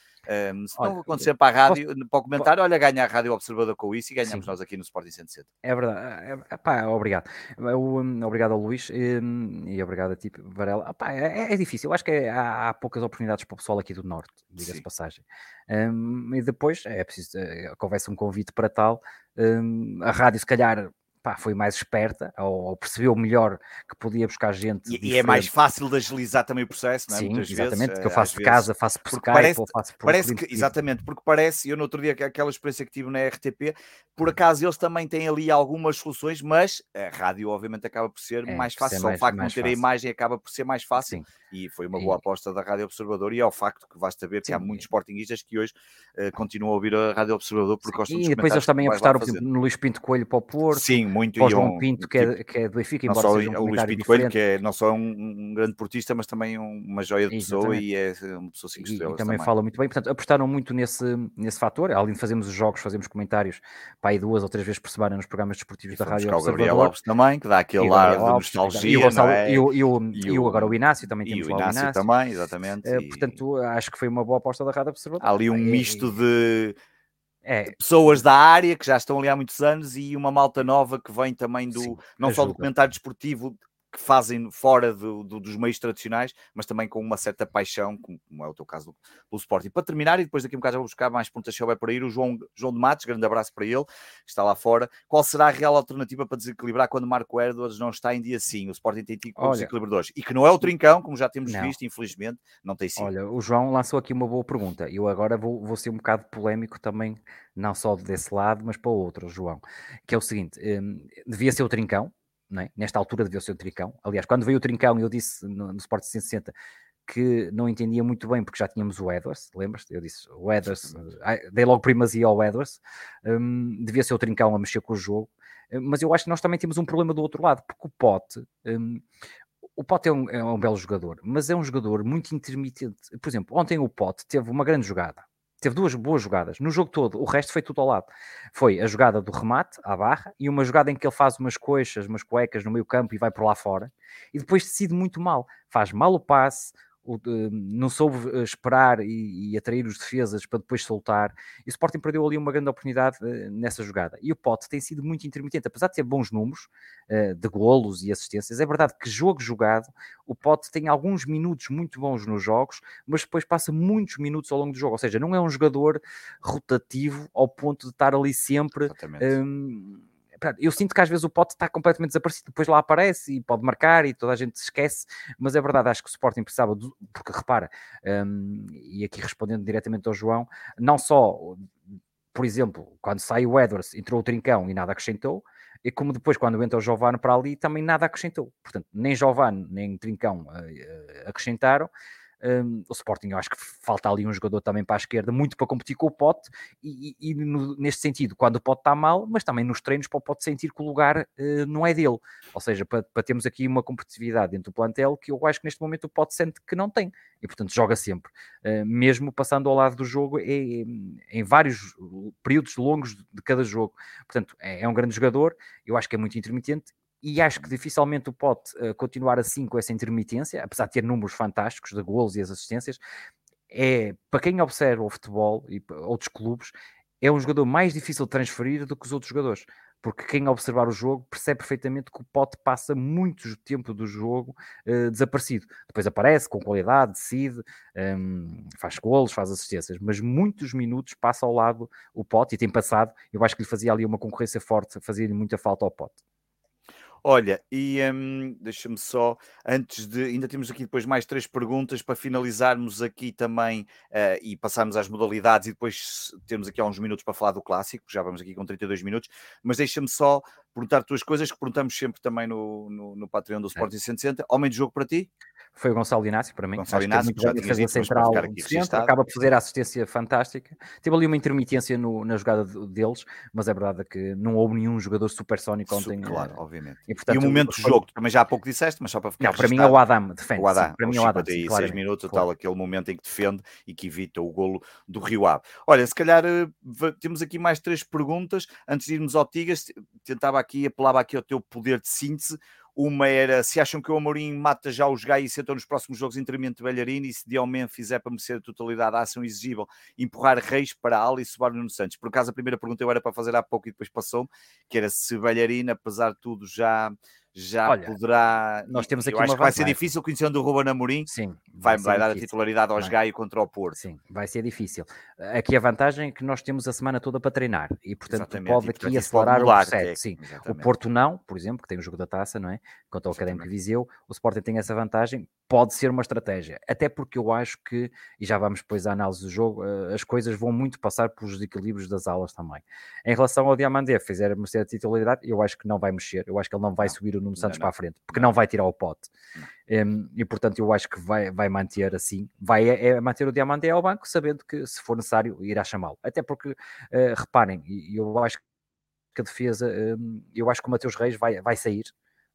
Speaker 1: Um, se olha, não acontecer para a rádio, posso, para o comentário, olha, ganha a Rádio Observador com isso e ganhamos sim. nós aqui no Sporting 160.
Speaker 2: É verdade, é, é, pá, obrigado. Um, obrigado ao Luís um, e obrigado a ti, Varela. É, é, difícil, eu acho que é, há, há, poucas oportunidades para o pessoal aqui do Norte, diga-se passagem. E depois é preciso preciso, uh, houvesse um convite para tal, um, a rádio se calhar pá, foi mais esperta ou, ou, percebeu melhor que podia buscar gente.
Speaker 1: E, e, é mais fácil de agilizar também o processo, não é?
Speaker 2: Sim,
Speaker 1: Muitas
Speaker 2: exatamente,
Speaker 1: vezes,
Speaker 2: que eu eh, faço de casa, faço por Skype
Speaker 1: parece,
Speaker 2: ou faço por
Speaker 1: parece que, Exatamente, porque parece, eu no outro dia, aquela experiência que tive na RTP, por acaso eles também têm ali algumas soluções, mas a rádio obviamente acaba por ser é, mais fácil, só o facto de não ter fácil. a imagem acaba por ser mais fácil. Sim e foi uma boa aposta da Rádio Observador e ao facto que basta ver que há muitos sportinguistas que hoje uh, continuam a ouvir a Rádio Observador porque gostam
Speaker 2: E depois eles também apostaram no Luís Pinto Coelho para o Porto,
Speaker 1: Sim, muito
Speaker 2: para o João Pinto que, é, que é do Benfica, embora
Speaker 1: só
Speaker 2: seja um
Speaker 1: o Luís Pinto Coelho que é não só um, um grande portista mas também uma joia de pessoa e é uma pessoa 5 estrelas
Speaker 2: e também, também, fala muito bem, portanto apostaram muito nesse, nesse fator, além de fazermos os jogos, fazemos comentários para aí duas ou três vezes por semana nos programas desportivos da Rádio Observador. o
Speaker 1: Gabriel Alves também, que dá aquele ar de nostalgia,
Speaker 2: e o, agora o Inácio também temos o Inácio
Speaker 1: também exatamente.
Speaker 2: Uh, portanto, acho que foi uma boa aposta da Rádio Observador.
Speaker 1: Há ali um misto de, é. pessoas da área que já estão ali há muitos anos e uma malta nova que vem também do Sim, não ajuda. só do comentário desportivo que fazem fora do, do, dos meios tradicionais, mas também com uma certa paixão, como, é o teu caso do, do Sporting. Para terminar, e depois daqui a um bocado já vou buscar mais pontas se houver para ir, o João, João de Matos, grande abraço para ele, está lá fora. Qual será a real alternativa para desequilibrar quando Marco Edwards não está em dia sim? O Sporting tem tido como desequilibradores. E que não é o trincão, como já temos não. visto, infelizmente, não tem sido.
Speaker 2: Olha, o João lançou aqui uma boa pergunta. Eu agora vou, vou ser um bocado polémico também, não só desse lado, mas para o outro, João, que é o seguinte, um, devia ser o trincão, é? nesta altura devia ser o Trincão. Aliás, quando veio o Trincão, eu disse no, no Sport 160 que não entendia muito bem porque já tínhamos o Edwards, lembras-te? Eu disse o Edwards, dei logo primazia ao Edwards, um, devia ser o Trincão a mexer com o jogo, hum, mas eu acho que nós também temos um problema do outro lado, porque o Pote, um, o Pote é um, é um, belo jogador, mas é um jogador muito intermitente. Por exemplo, ontem o Pote teve uma grande jogada, teve duas boas jogadas. No jogo todo, o resto foi tudo ao lado. Foi a jogada do remate à barra e uma jogada em que ele faz umas coxas, umas cuecas no meio campo e vai por lá fora. E depois decide muito mal. Faz mal o passe, não soube eh, esperar e, e, atrair os defesas para depois soltar. E o Sporting perdeu ali uma grande oportunidade uh, nessa jogada. E o Pote tem sido muito intermitente, apesar de ter bons números uh, de golos e assistências. É verdade que jogo jogado, o Pote tem alguns minutos muito bons nos jogos, mas depois passa muitos minutos ao longo do jogo. Ou seja, não é um jogador rotativo ao ponto de estar ali sempre eu sinto que às vezes o Pote está completamente desaparecido, depois lá aparece e pode marcar e toda a gente se esquece, mas é verdade, acho que o Sporting precisava, do, porque repara, um, e aqui respondendo diretamente ao João, não só, por exemplo, quando sai o Edwards, entrou o Trincão e nada acrescentou, e como depois, quando entra o Giovano para ali, também nada acrescentou. Portanto, nem Giovano nem Trincão uh, acrescentaram. Um, o Sporting, eu acho que falta ali um jogador também para a esquerda, muito para competir com o Pote, e, e, no, neste sentido, quando o Pote está mal, mas também nos treinos para o Pote sentir que o lugar uh, não é dele. Ou seja, para, para, termos aqui uma competitividade dentro do plantel que eu acho que neste momento o Pote sente que não tem, e portanto joga sempre, uh, mesmo passando ao lado do jogo em, em vários períodos longos de cada jogo. Portanto, é, é um grande jogador, eu acho que é muito intermitente e acho que dificilmente o Pote uh, continuar assim com essa intermitência, apesar de ter números fantásticos de golos e as assistências, é, para quem observa o futebol e outros clubes, é um jogador mais difícil de transferir do que os outros jogadores. Porque quem observar o jogo percebe perfeitamente que o Pote passa muito tempo do jogo uh, desaparecido. Depois aparece com qualidade, decide, um, ehm, faz golos, faz assistências, mas muitos minutos passa ao lado o Pote e tem passado. Eu acho que lhe fazia ali uma concorrência forte, fazia-lhe muita falta ao Pote.
Speaker 1: Olha, e hum, deixa-me só, antes de. Ainda temos aqui depois mais três perguntas para finalizarmos aqui também uh, e passarmos às modalidades e depois temos aqui há uns minutos para falar do clássico, já vamos aqui com 32 minutos, mas deixa-me só perguntar duas coisas que perguntamos sempre também no, no, no Patreon do Sporting é. 160. Homem de jogo para ti?
Speaker 2: Foi o Gonçalo Inácio, para mim.
Speaker 1: Gonçalo Inácio, que já tinha dito,
Speaker 2: central centro, acaba por fazer a assistência fantástica. Teve ali uma intermitência no, na jogada deles, mas é verdade que não houve nenhum jogador supersónico ontem.
Speaker 1: Claro, eh, obviamente. E, portanto, e o momento do jogo, também já há pouco disseste, mas só para ficar
Speaker 2: Não, para mim é o Adam, defende. O Adam, para mim é o Adam.
Speaker 1: Sim, claro, minutos, claro. tal, aquele momento em que defende e que evita o golo do Rio Ave. Olha, se calhar eh, temos aqui mais três perguntas. Antes de irmos ao Tigas, tentava aqui, apelava aqui ao teu poder de síntese. Uma era se acham que o Amorim mata já os Gai e sentam nos próximos jogos em treinamento de e se Diomen fizer para merecer a totalidade da ação exigível, empurrar Reis para a ala e Santos. Por acaso a primeira pergunta eu era para fazer há pouco e depois passou-me, que era se Belharino, apesar de tudo, já já Olha,
Speaker 2: poderá. Nós temos aqui
Speaker 1: eu acho que vai ser difícil conhecendo o Ruben Amorim. Sim, vai, vai, vai dar a titularidade aos Gaio contra o Porto.
Speaker 2: Sim, vai ser difícil. Aqui a vantagem é que nós temos a semana toda para treinar e, portanto, Exatamente. pode aqui acelerar pode mudar, o processo. É, sim. O Porto não, por exemplo, que tem o jogo da taça, não é? Quanto ao Académico Viseu, o Sporting tem essa vantagem, pode ser uma estratégia. Até porque eu acho que, e já vamos depois à análise do jogo, eh, as coisas vão muito passar pelos equilíbrios das aulas também. Em relação ao Diamandé, fizer merecer a titularidade, eu acho que não vai mexer. Eu acho que ele não vai não. subir o Nuno Santos não, não. para a frente porque não vai tirar o pote. Um, e portanto, eu acho que vai, vai manter assim, vai é, é manter o Diamante ao banco, sabendo que se for necessário irá chamá-lo. Até porque, uh, reparem, eu acho que a defesa, um, eu acho que o Mateus Reis vai, vai sair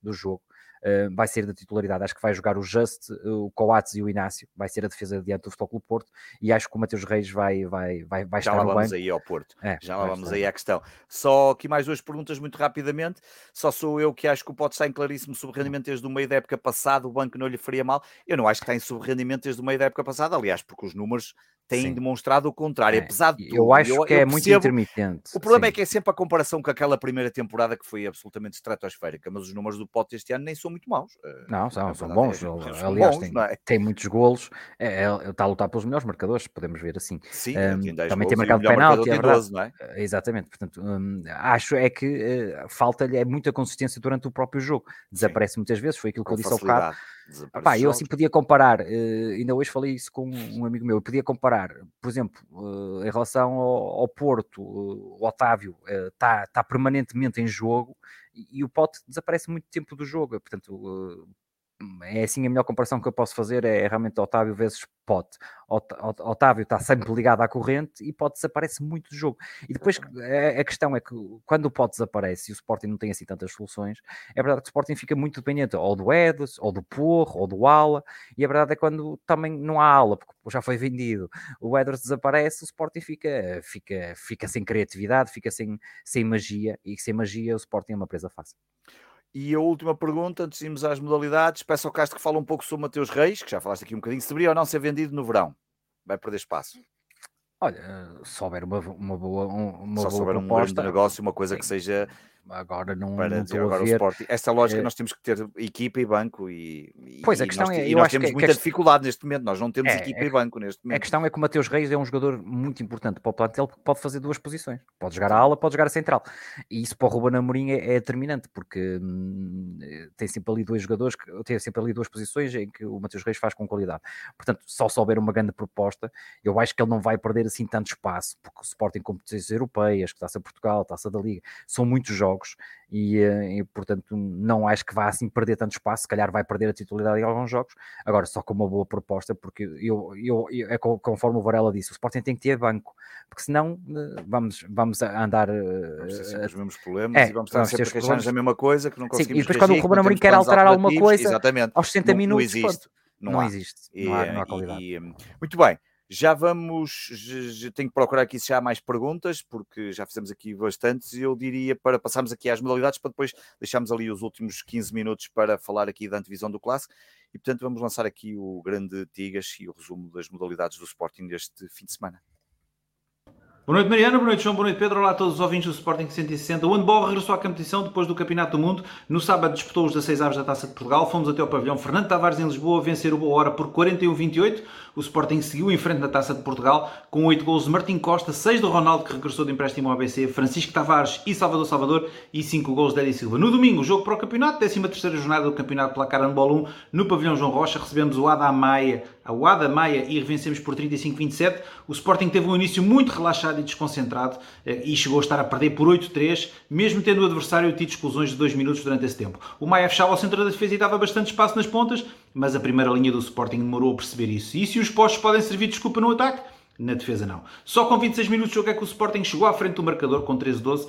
Speaker 2: do jogo uh, vai ser da titularidade. Acho que vai jogar o Just, o Coates e o Inácio, vai ser a defesa diante do Futebol Clube Porto, e acho que o Mateus Reis vai, vai, vai, vai
Speaker 1: Já
Speaker 2: estar
Speaker 1: lá vamos aí ao Porto, é, já lá vamos estar. aí à questão. Só aqui mais duas perguntas muito rapidamente, só sou eu que acho que o Porto está em claríssimo subrendimento desde o meio da época passada, o banco não lhe faria mal, eu não acho que está em subrendimento desde o meio da época passada, aliás, porque os números têm Sim. demonstrado o contrário, é. apesar de tudo.
Speaker 2: Eu acho eu, que é muito intermitente.
Speaker 1: O problema Sim. é que é sempre a comparação com aquela primeira temporada que foi absolutamente estratosférica, mas os números do Pote este ano nem são muito maus. Eh,
Speaker 2: não, são, são bons. É, Aliás, bons, tem, é? tem, muitos golos. É, é, está a lutar pelos melhores marcadores, podemos ver assim.
Speaker 1: Sim, um,
Speaker 2: também tem marcado penalti, é 12, não é? Eh, exatamente. Portanto, um, acho é que uh, falta-lhe é muita consistência durante o próprio jogo. Desaparece Sim. muitas vezes, foi aquilo que eu disse ao bocado. Pá, eu assim podia comparar, uh, ainda hoje falei isso com um amigo meu, eu podia comparar, por exemplo, uh, em relação ao, ao Porto, uh, o Otávio está tá permanentemente em jogo e, e, o Pote desaparece muito tempo do jogo, portanto é assim a melhor comparação que eu posso fazer é realmente Otávio vezes Pote. Otávio está sempre ligado à corrente e Pote desaparece muito do jogo. E depois a questão é que quando o Pote desaparece e o Sporting não tem assim tantas soluções, é verdade que o Sporting fica muito dependente ou do Edus, ou do Porro, ou do Ala, e a verdade é que quando também não há ala, porque já foi vendido, o Edwards desaparece, o Sporting fica, fica, fica sem criatividade, fica sem, sem magia, e sem magia o Sporting é uma presa fácil.
Speaker 1: E a última pergunta, antes de irmos às modalidades, peço ao Castro que fale um pouco sobre o Mateus Reis, que já falaste aqui um bocadinho, se deveria ou não ser vendido no verão. Vai perder espaço.
Speaker 2: Olha, se houver uma, uma boa, uma
Speaker 1: Só
Speaker 2: boa proposta,
Speaker 1: um negócio, uma coisa sim. que seja
Speaker 2: agora não,
Speaker 1: para
Speaker 2: não
Speaker 1: dizer, agora
Speaker 2: ver.
Speaker 1: o Sporting. Esta lógica é... nós temos que ter equipa e banco e,
Speaker 2: pois,
Speaker 1: e
Speaker 2: a questão
Speaker 1: nós,
Speaker 2: é, eu
Speaker 1: nós
Speaker 2: acho
Speaker 1: temos
Speaker 2: que,
Speaker 1: muita
Speaker 2: que
Speaker 1: dificuldade neste momento, nós não temos
Speaker 2: é,
Speaker 1: equipa
Speaker 2: é,
Speaker 1: e banco neste momento.
Speaker 2: A questão é que o Mateus Reis é um jogador muito importante para o plantel porque pode fazer duas posições. Pode jogar a ala, pode jogar a central. E isso para o Ruben Amorim é, é determinante porque hum, tem sempre ali dois jogadores, que, tem sempre ali duas posições em que o Mateus Reis faz com qualidade. Portanto, só souber uma grande proposta, eu acho que ele não vai perder assim tanto espaço, porque o Sporting competições europeias, que está-se a Portugal, está-se da Liga, são muitos jogos e, e, portanto não acho que vá assim perder tanto espaço, se calhar vai perder a titularidade em alguns jogos, agora só com uma boa proposta, porque eu, eu, eu é conforme o Varela disse, o Sporting tem que ter banco, porque senão eh, vamos, vamos andar
Speaker 1: vamos ter sempre uh, os mesmos problemas é, e vamos estar sempre a queixar-nos a mesma coisa que não conseguimos
Speaker 2: Sim, e depois quando o Ruben Amorim quer alterar alguma coisa
Speaker 1: exatamente,
Speaker 2: aos 60
Speaker 1: não,
Speaker 2: minutos
Speaker 1: não existe,
Speaker 2: não, não existe, não há, não há qualidade.
Speaker 1: E, muito bem, já vamos, já tenho que procurar aqui se há mais perguntas, porque já fizemos aqui bastantes, e eu diria para passarmos aqui às modalidades, para depois deixarmos ali os últimos 15 minutos para falar aqui da antevisão do clássico, e portanto vamos lançar aqui o grande Tigas e o resumo das modalidades do Sporting deste fim de semana.
Speaker 3: Boa noite, Mariana. Boa noite, João. Boa noite, Pedro. Olá a todos os ouvintes do Sporting 160. O handball regressou à competição depois do Campeonato do Mundo. No sábado disputou os 16 aves da Taça de Portugal. Fomos até ao pavilhão Fernando Tavares em Lisboa vencer o Boa Hora por 41-28. O Sporting seguiu em frente na Taça de Portugal com 8 gols de Martim Costa, 6 de Ronaldo, que regressou de empréstimo ao ABC, Francisco Tavares e Salvador Salvador e 5 gols de Eddie Silva. No domingo, jogo para o campeonato, 13ª jornada do Campeonato Placar Handball 1, no pavilhão João Rocha, recebemos o Ada Maia, a Ada Maia e vencemos por 35-27. O Sporting teve um início muito relaxado e desconcentrado eh, e chegou a estar a perder por 8-3, mesmo tendo o adversário tido exclusões de 2 minutos durante esse tempo. O Maia fechava ao centro da defesa e dava bastante espaço nas pontas, mas a primeira linha do Sporting demorou a perceber isso. E se os postos podem servir de desculpa no ataque? Na defesa não. Só com 26 minutos de jogo é que o Sporting chegou à frente do marcador com 13-12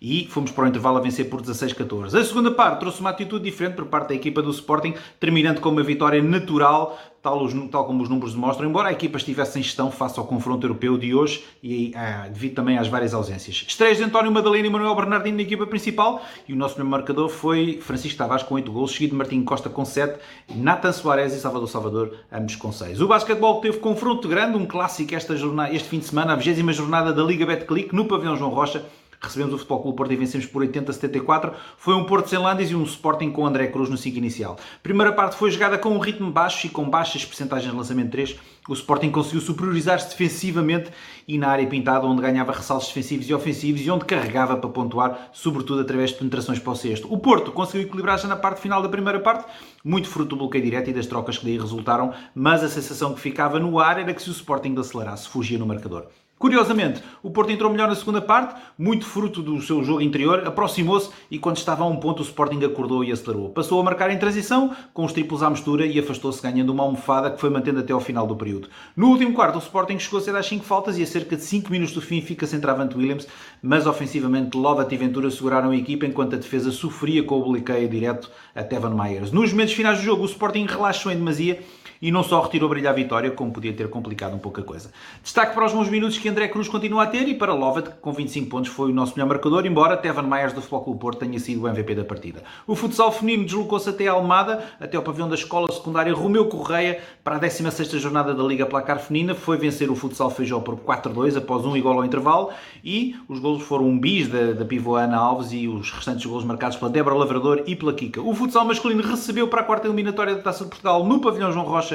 Speaker 3: e fomos para o intervalo a vencer por 16-14. A segunda parte trouxe uma atitude diferente por parte da equipa do Sporting, terminando com uma vitória natural, tal, os, tal como os números demonstram, embora a equipa estivesse em gestão face ao confronto europeu de hoje e ah, devido também às várias ausências. Estreias de António Madalena e Manuel Bernardino na equipa principal e o nosso primeiro marcador foi Francisco Tavares com 8 gols, seguido de Martim Costa com 7, Nathan Soares e Salvador Salvador ambos com 6. O basquetebol teve confronto grande, um clássico esta jornada, este fim de semana, a 20 jornada da Liga Betclic no pavilhão João Rocha, recebemos o Futebol Clube Porto e vencemos por 80-74. Foi um Porto sem Landes e um Sporting com André Cruz no 5 inicial. Primeira parte foi jogada com um ritmo baixo e com baixas percentagens de lançamento de 3. O Sporting conseguiu superiorizar-se defensivamente e na área pintada, onde ganhava ressaltos defensivos e ofensivos e onde carregava para pontuar, sobretudo através de penetrações para o sexto. O Porto conseguiu equilibrar já na parte final da primeira parte, muito fruto do bloqueio direto e das trocas que daí resultaram, mas a sensação que ficava no ar era que se o Sporting acelerasse, fugia no marcador. Curiosamente, o Porto entrou melhor na segunda parte, muito fruto do seu jogo interior, aproximou-se e quando estava a um ponto o Sporting acordou e acelerou. Passou a marcar em transição, com os triplos à mistura e afastou-se ganhando uma almofada que foi mantendo até ao final do período. No último quarto, o Sporting chegou a ser às 5 faltas e a cerca de 5 minutos do fim fica sem Travante Williams, mas ofensivamente Lovat e Ventura seguraram a equipa enquanto a defesa sofria com o bloqueio direto a Tevan Myers. Nos momentos finais do jogo, o Sporting relaxou em demasia e não só retirou brilho à vitória, como podia ter complicado um pouco a coisa. Destaque para os bons minutos que André Cruz continua a ter e para Lovat, que com 25 pontos foi o nosso melhor marcador, embora Tevan Myers do Futebol Clube Porto tenha sido o MVP da partida. O futsal feminino deslocou-se até Almada, até o pavilhão da Escola Secundária Romeu Correia, para a 16ª jornada da Liga Placar Feminina, foi vencer o futsal Feijó por 4-2 após um igual ao intervalo e os golos foram um bis da, da pivô Ana Alves e os restantes golos marcados pela Débora Lavrador e pela Kika. O futsal masculino recebeu para a quarta eliminatória da Taça de Portugal no pavilhão João Rocha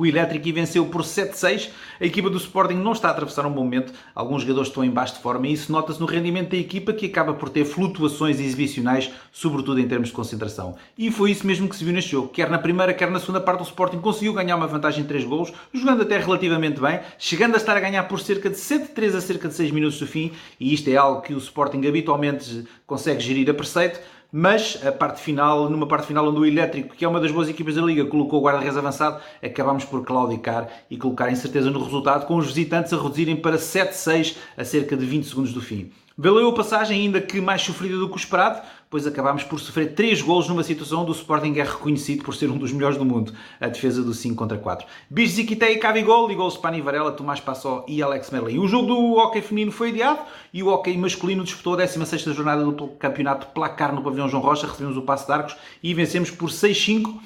Speaker 3: o Elétrico venceu por 7-6. A equipa do Sporting não está a atravessar um bom momento. Alguns jogadores estão em baixo de forma e isso nota-se no rendimento da equipa que acaba por ter flutuações exibicionais, sobretudo em termos de concentração. E foi isso mesmo que se viu neste jogo. Quer na primeira, quer na segunda parte, o Sporting conseguiu ganhar uma vantagem de 3 golos, jogando até relativamente bem, chegando a estar a ganhar por cerca de 7-3 a cerca de 6 minutos do fim. E isto é algo que o Sporting habitualmente consegue gerir a preceito mas a parte final, numa parte final onde o Elétrico, que é uma das boas equipas da Liga, colocou o guarda-redes avançado, acabámos por claudicar e colocar incerteza no resultado, com os visitantes a reduzirem para 7-6 a cerca de 20 segundos do fim. Valeu a passagem, ainda que mais sofrida do que o esperado, pois acabámos por sofrer 3 golos numa situação onde o Sporting é reconhecido por ser um dos melhores do mundo, a defesa do 5 contra 4. Bis Ziquitei, Cavigol, ligou-se Spani Varela, Tomás Passó e Alex Merlin. O jogo do hockey feminino foi adiado e o hockey masculino disputou a 16ª jornada do campeonato placar no pavilhão João Rocha, recebemos o passo de Arcos e vencemos por 6-5.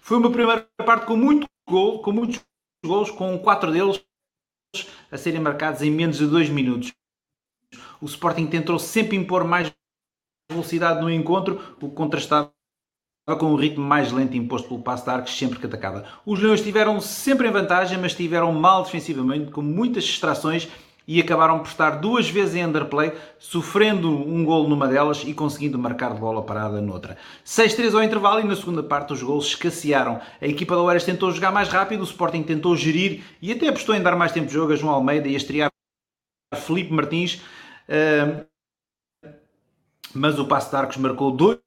Speaker 3: Foi uma primeira parte com muito gol, com muitos gols, com 4 deles a serem marcados em menos de 2 minutos o Sporting tentou sempre impor mais velocidade no encontro, o que contrastava com o ritmo mais lento imposto pelo Passo de Arcos sempre que atacava. Os Leões estiveram sempre em vantagem, mas estiveram mal defensivamente, com muitas distrações e acabaram por estar duas vezes em underplay, sofrendo um gol numa delas e conseguindo marcar de bola parada noutra. 6-3 ao intervalo e na segunda parte os gols escassearam. A equipa da Oeiras tentou jogar mais rápido, o Sporting tentou gerir e até apostou em dar mais tempo de jogo a João Almeida e a estrear Felipe Martins, mas o Passo de Arcos marcou dois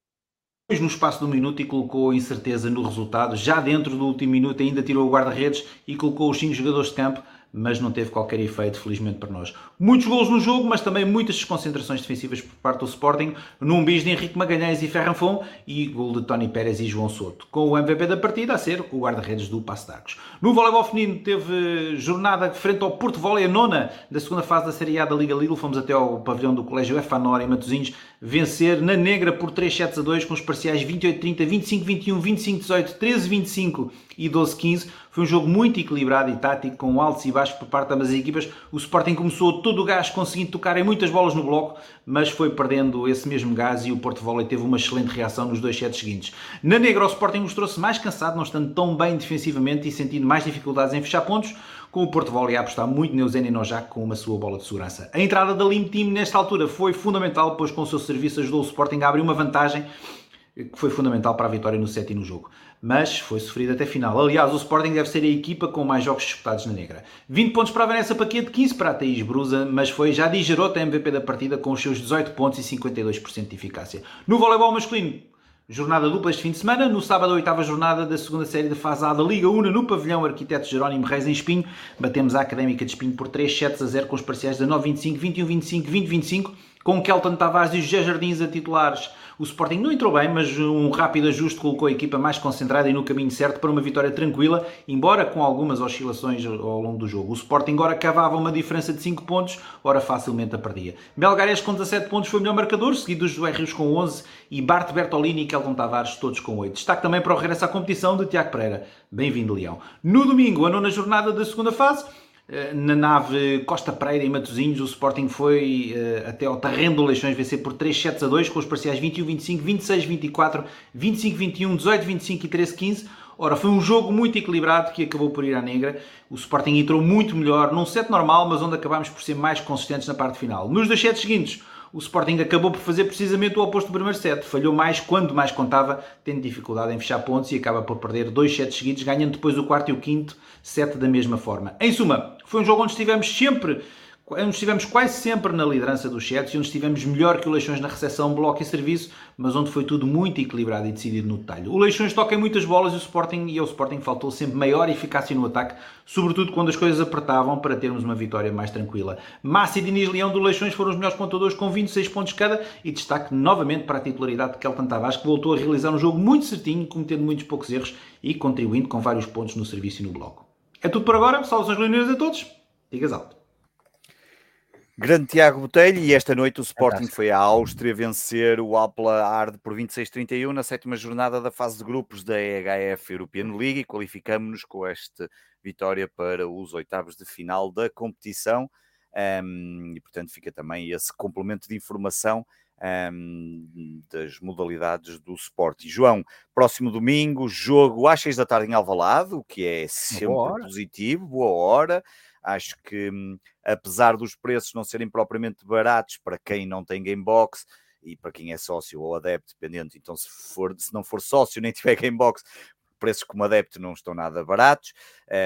Speaker 3: no espaço de um minuto e colocou incerteza no resultado. Já dentro do último minuto ainda tirou o guarda-redes e colocou os cinco jogadores de campo mas não teve qualquer efeito, felizmente para nós. Muitos gols no jogo, mas também muitas desconcentrações defensivas por parte do Sporting, num bis de Henrique Magalhães e Ferranfon e gol de Tony Pérez e João Soto, com o MVP da partida a ser o guarda-redes do Arcos. No voleibol feminino teve jornada frente ao Porto Volley, a nona da segunda fase da Série A da Liga Lidl, fomos até ao pavilhão do Colégio Efanor em Matosinhos, vencer na negra por 3 sets a 2 com os parciais 28-30, 25-21, 25-18, 13-25 e 12-15. Foi um jogo muito equilibrado e tático, com altos e baixos por parte de ambas as equipas. O Sporting começou todo o gás, conseguindo tocar em muitas bolas no bloco, mas foi perdendo esse mesmo gás e o Porto Volley teve uma excelente reação nos dois sets seguintes. Na negra, o Sporting mostrou-se mais cansado, não estando tão bem defensivamente e sentindo mais dificuldades em fechar pontos, com o Porto Volley a apostar muito no Eugênio Nojak com uma sua bola de segurança. A entrada da Lim Team nesta altura foi fundamental, pois com o seu serviço ajudou o Sporting a abrir uma vantagem que foi fundamental para a vitória no set e no jogo. Mas foi sofrido até final. Aliás, o Sporting deve ser a equipa com mais jogos disputados na negra. 20 pontos para a Vanessa Paquete, 15 para a Thaís Brusa, mas foi já Digerota a MVP da partida com os seus 18 pontos e 52% de eficácia. No voleibol masculino, Jornada dupla este fim de semana. No sábado, a oitava jornada da segunda série da fase A da Liga Una, no pavilhão Arquiteto Jerónimo Reis em Espinho. Batemos a Académica de Espinho por 3 sets a 0 com os parciais de 9-25, 21-25, 20-25, com Kelton Tavares e José Jardins a titulares o Sporting não entrou bem, mas um rápido ajuste colocou a equipa mais concentrada e no caminho certo para uma vitória tranquila, embora com algumas oscilações ao longo do jogo. O Sporting ora cavava uma diferença de 5 pontos, ora facilmente a perdia. Belgares com 17 pontos foi o melhor marcador, seguido dos Joé Rios com 11 e Bart Bertolini e Kelton Tavares todos com 8. Destaque também para o regresso à competição de Tiago Pereira. Bem-vindo, Leão. No domingo, a nona jornada da segunda fase, na nave Costa Pereira, em Matosinhos, o Sporting foi uh, até ao terreno do Leixões vencer por 3 sets a 2, com os parciais 21-25, 26-24, 25-21, 18-25 e 13-15. Ora, foi um jogo muito equilibrado que acabou por ir à negra. O Sporting entrou muito melhor num set normal, mas onde acabámos por ser mais consistentes na parte final. Nos dois sets seguintes, o Sporting acabou por fazer precisamente o oposto do primeiro set. Falhou mais quando mais contava, tendo dificuldade em fechar pontos e acaba por perder dois sets seguidos, ganhando depois o quarto e o quinto set da mesma forma. Em suma, foi um jogo onde estivemos sempre onde estivemos quase sempre na liderança dos sets e onde estivemos melhor que o Leixões na recepção, bloco e serviço, mas onde foi tudo muito equilibrado e decidido no detalhe. O Leixões toca em muitas bolas e o Sporting, e ao Sporting faltou sempre maior eficácia no ataque, sobretudo quando as coisas apertavam para termos uma vitória mais tranquila. Massa e Diniz Leão do Leixões foram os melhores pontuadores com 26 pontos cada e destaque novamente para a titularidade de Kelton Tavares, que voltou a realizar um jogo muito certinho, cometendo muitos poucos erros e contribuindo com vários pontos no serviço e no bloco. É tudo por agora, saudações leoneiras a todos, digas alto.
Speaker 1: Grande Tiago Botelho, e esta noite o Sporting foi à Áustria vencer o Apla Arde por 26-31 na sétima jornada da fase de grupos da EHF European League e qualificamos-nos com esta vitória para os oitavos de final da competição. Um, e portanto fica também esse complemento de informação um, das modalidades do Sporting. João, próximo domingo, jogo às seis da tarde em Alvalade, o que é sempre positivo, boa hora. Acho que, hum, apesar dos preços não serem propriamente baratos para quem não tem Gamebox e para quem é sócio ou adepto, dependente, então se, for, se não for sócio nem tiver Gamebox, preços como adepto não estão nada baratos,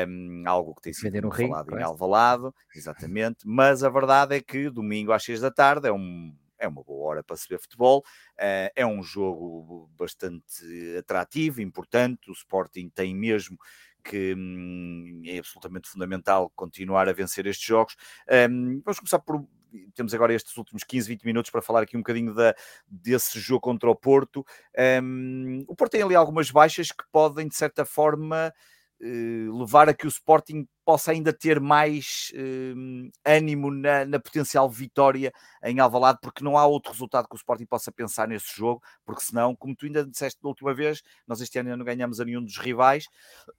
Speaker 1: um, algo que tem sido um falado rim, em Alvalado, exatamente, mas a verdade é que domingo às 6 da tarde é um é uma boa hora para se ver futebol. Uh, é um jogo bastante atrativo, importante. O Sporting tem mesmo que hum, é absolutamente fundamental continuar a vencer estes jogos. Um, vamos começar por. Temos agora estes últimos 15, 20 minutos para falar aqui um bocadinho da, desse jogo contra o Porto. Um, o Porto tem ali algumas baixas que podem, de certa forma, levar a que o Sporting possa ainda ter mais uh, ânimo na, na, potencial vitória em Alvalade, porque não há outro resultado que o Sporting possa pensar nesse jogo, porque senão, como tu ainda disseste da última vez, nós este ano não ganhamos a nenhum dos rivais,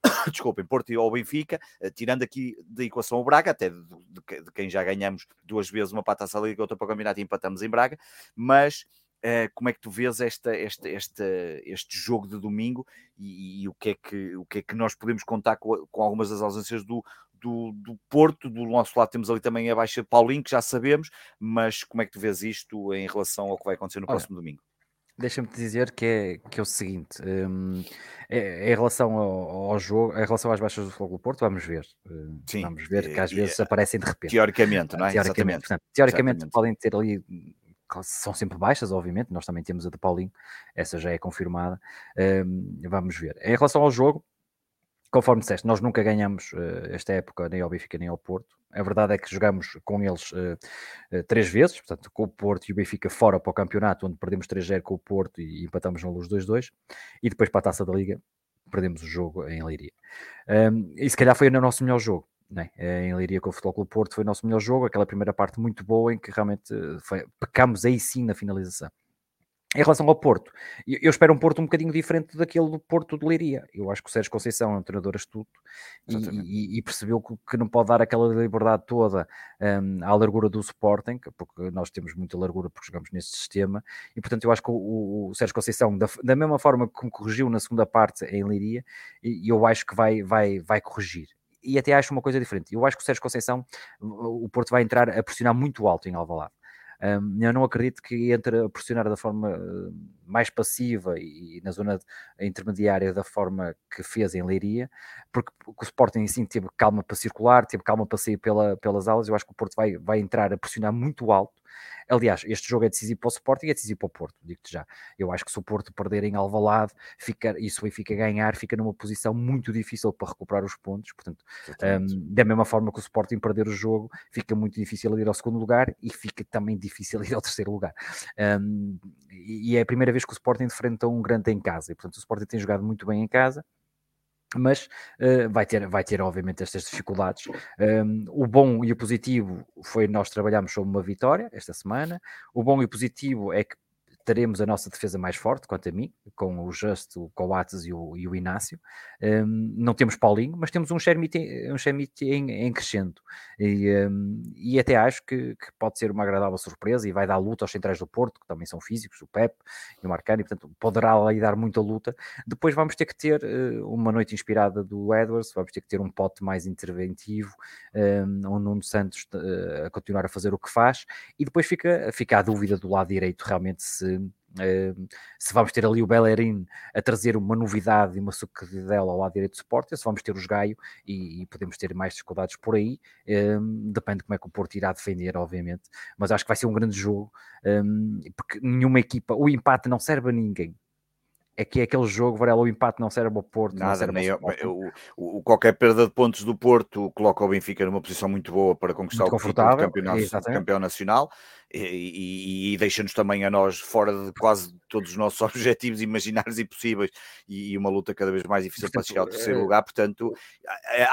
Speaker 1: desculpem, Porto ou Benfica, uh, tirando aqui da equação o Braga, até de, de, de, quem já ganhamos duas vezes uma para a Taça Liga, outra para o Campeonato e empatamos em Braga, mas Uh, como é que tu vês esta, esta, esta, este jogo de domingo e, e, o, que é que, o que é que nós podemos contar com, com algumas das ausências do, do, do, Porto, do nosso lado temos ali também a baixa Paulinho, que já sabemos, mas como é que tu vês isto em relação ao que vai acontecer no Olha, próximo domingo?
Speaker 2: Deixa-me dizer que é, que é o seguinte: um, é, é, em relação ao, ao, jogo, em relação às baixas do Fogo do Porto, vamos ver. Hum, Sim, vamos ver que às vezes aparecem de repente.
Speaker 1: Teoricamente, não é?
Speaker 2: Teoricamente, portanto, teoricamente Exatamente. podem ter ali são sempre baixas, obviamente, nós também temos a de Paulinho, essa já é confirmada. Um, vamos ver. Em relação ao jogo, conforme disseste, nós nunca ganhamos uh, esta época nem ao Benfica nem ao Porto. A verdade é que jogamos com eles uh, uh, três vezes, portanto, com o Porto e o Benfica fora para o campeonato, onde perdemos 3-0 com o Porto e empatamos na luz 2-2, e depois para a taça da Liga, perdemos o jogo em Leiria. Um, e se calhar foi o nosso melhor jogo. Né? Em Leiria com o Futebol Clube Porto foi o nosso melhor jogo, aquela primeira parte muito boa em que realmente foi, pecamos aí sim na finalização. Em relação ao Porto, eu espero um Porto um bocadinho diferente daquele do Porto de Leiria. Eu acho que o Sérgio Conceição é um treinador astuto e, e, percebeu que, não pode dar aquela liberdade toda um, à largura do Sporting, porque nós temos muita largura porque jogamos neste sistema, e portanto eu acho que o, o Sérgio Conceição, da, da, mesma forma que corrigiu na segunda parte em Leiria, eu acho que vai, vai, vai corrigir e até acho uma coisa diferente. Eu acho que o Sérgio Conceição, o Porto vai entrar a pressionar muito alto em Alvalade. Um, eu não acredito que entre a pressionar da forma uh, mais passiva e, e, na zona intermediária da forma que fez em Leiria, porque o Sporting em si teve calma para circular, teve calma para sair pela, pelas aulas. Eu acho que o Porto vai, vai entrar a pressionar muito alto Aliás, este jogo é decisivo para o Sporting e é decisivo para o Porto, digo-te já. Eu acho que se o Porto perder em Alvalade fica, e se o Benfica ganhar, fica numa posição muito difícil para recuperar os pontos. Portanto, um, da mesma forma que o Sporting perder o jogo, fica muito difícil ir ao segundo lugar e fica também difícil ir ao terceiro lugar. Um, e é a primeira vez que o Sporting enfrenta um grande em casa. E, portanto, o Sporting tem jogado muito bem em casa mas uh, vai, ter, vai ter obviamente estas dificuldades. Um, o bom e o positivo foi nós trabalhamos sobre uma vitória esta semana. O bom e o positivo é que teremos a nossa defesa mais forte, quanto a mim, com o Justo, o Coates e o, e o Inácio. Um, não temos Paulinho, mas temos um Shermite, um em, em crescendo. E, um, e até acho que, que, pode ser uma agradável surpresa e vai dar luta aos centrais do Porto, que também são físicos, o Pep e o Marcani, portanto poderá ali dar muita luta. Depois vamos ter que ter uh, uma noite inspirada do Edwards, vamos ter que ter um pote mais interventivo, um, um Nuno Santos uh, a continuar a fazer o que faz, e depois fica, fica a dúvida do lado direito realmente se se vamos ter ali o Bellerin a trazer uma novidade e uma sucedela ao lado direito do Sport, se vamos ter os Gaio e, e, podemos ter mais dificuldades por aí, um, depende de como é que o Porto irá defender, obviamente, mas acho que vai ser um grande jogo, um, porque nenhuma equipa, o empate não serve a ninguém, é que é aquele jogo, Varela, o empate não serve ao Porto.
Speaker 1: Nada, nem eu, o, o, qualquer perda de pontos do Porto coloca o Benfica numa posição muito boa para conquistar muito o título de campeão nacional e, e, e deixa-nos também a nós fora de quase todos os nossos objetivos imaginários e possíveis e, e uma luta cada vez mais difícil portanto, para chegar ao terceiro é... lugar. Portanto,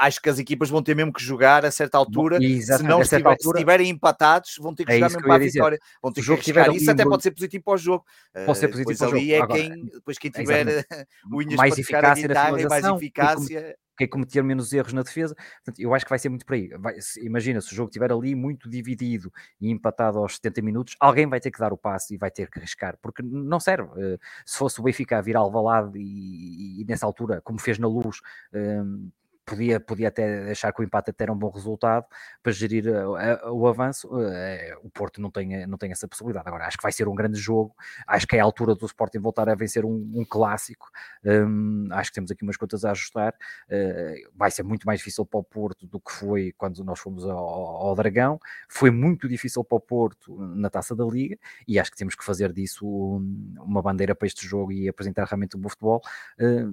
Speaker 1: acho que as equipas vão ter mesmo que jogar a certa altura. se não estiver, altura... estiverem empatados, vão ter que é jogar mesmo para a vitória. Vão ter que chegar. Isso até pode ser positivo para o jogo.
Speaker 2: Pode ser positivo para o jogo.
Speaker 1: é Agora, quem, depois quem tiver unhas
Speaker 2: mais eficácia na guitarra, mais eficácia quem cometer menos erros na defesa. Portanto, eu acho que vai ser muito por aí. Vai, se, imagina, se o jogo estiver ali muito dividido e empatado aos 70 minutos, alguém vai ter que dar o passe e vai ter que arriscar, porque não serve. Uh, se fosse o Benfica a vir Alvalade e, e, e nessa altura, como fez na Luz, uh, podia, podia até achar que o empate até era um bom resultado para gerir uh, o avanço. Uh, o Porto não tem, não tem essa possibilidade. Agora, acho que vai ser um grande jogo. Acho que é a altura do Sporting voltar a vencer um, um clássico. Um, acho que temos aqui umas contas a ajustar. Uh, vai ser muito mais difícil para o Porto do que foi quando nós fomos ao, ao, Dragão. Foi muito difícil para o Porto na taça da Liga e acho que temos que fazer disso uma bandeira para este jogo e apresentar realmente o bom futebol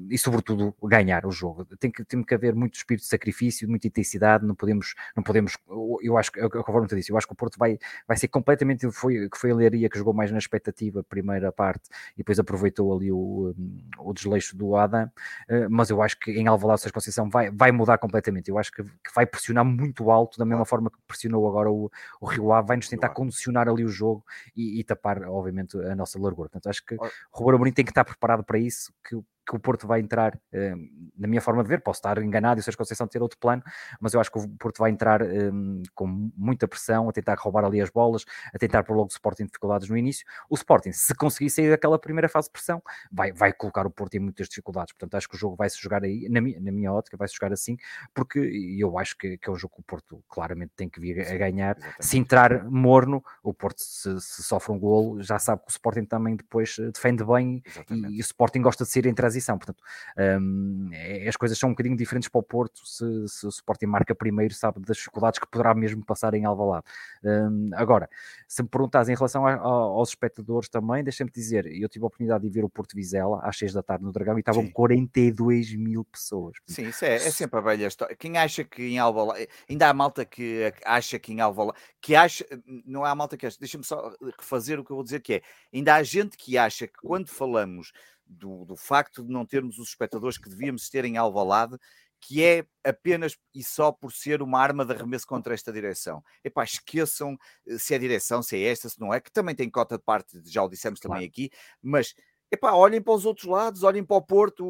Speaker 2: e, sobretudo, ganhar o jogo. Tem que, tem que haver muito espírito de sacrifício, muita intensidade, não podemos, não podemos, eu acho que, conforme te disse, eu acho que o Porto vai, vai ser completamente, foi, que foi a Leiria que jogou mais na expectativa, primeira parte, e depois aproveitou ali o, o desleixo do Adam, eh, mas eu acho que em Alvalade Sérgio Conceição vai, vai mudar completamente, eu acho que, que, vai pressionar muito alto, da mesma forma que pressionou agora o, o Rio Ave, vai-nos tentar condicionar ali o jogo e, e, tapar, obviamente, a nossa largura, portanto acho que o Ruben Amorim tem que estar preparado para isso, que que o Porto vai entrar, eh, na minha forma de ver, posso estar enganado e o Sérgio Conceição ter outro plano, mas eu acho que o Porto vai entrar eh, com muita pressão, a tentar roubar ali as bolas, a tentar pôr logo o Sporting dificuldades no início. O Sporting, se conseguir sair daquela primeira fase de pressão, vai, vai colocar o Porto em muitas dificuldades. Portanto, acho que o jogo vai se jogar aí, na minha, na minha ótica, vai se jogar assim, porque eu acho que, que é um jogo que o Porto claramente tem que vir a ganhar. Exatamente. Se entrar morno, o Porto, se, se, sofre um golo, já sabe que o Sporting também depois eh, defende bem e, e, o Sporting gosta de ser em transição transição. Portanto, um, é, as coisas são um bocadinho diferentes para o Porto se, se o Sporting marca primeiro, sabe das dificuldades que poderá mesmo passar em Alvalade. Um, agora, se me perguntas em relação a, a, aos espectadores também, deixa-me dizer, eu tive a oportunidade de ver o Porto Vizela às 6 da tarde no Dragão e estavam Sim. 42 mil pessoas.
Speaker 1: Sim, isso é, é sempre a velha história. Quem acha que em Alvalade, ainda há malta que acha que em Alvalade, que acha, não há malta que acha, deixa-me só refazer o que eu vou dizer que é, ainda há gente que acha que quando falamos do, do facto de não termos os espectadores que devíamos ter em Alvalade, que é apenas e só por ser uma arma de arremesso contra esta direção. Epá, esqueçam eh, se é direção, se é esta, se não é, que também tem cota de parte, já o dissemos também claro. aqui, mas Epá, olhem para os outros lados, olhem para o Porto,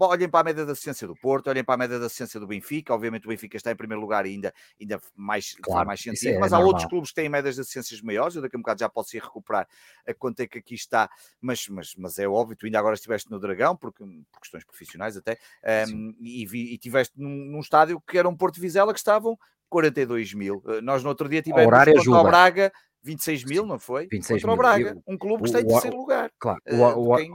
Speaker 1: olhem para a média da ciência do Porto, olhem para a média da ciência do Benfica. Obviamente o Benfica está em primeiro lugar e ainda, ainda mais, claro, mais sentido, é mas há outros clubes que têm médias de ciências maiores. Eu daqui a um bocado já posso ir recuperar a quanto é que aqui está, mas, mas, mas é óbvio, tu ainda agora estiveste no Dragão, porque, por questões profissionais até, um, e, vi, e tiveste num, num, estádio que era um Porto Vizela que estavam 42 mil. Eh, nós no outro dia tivemos contra o Braga 26 mil, não foi? 26 Contra mil. o Braga, um clube que está em terceiro lugar.
Speaker 2: Claro, o, o, quem...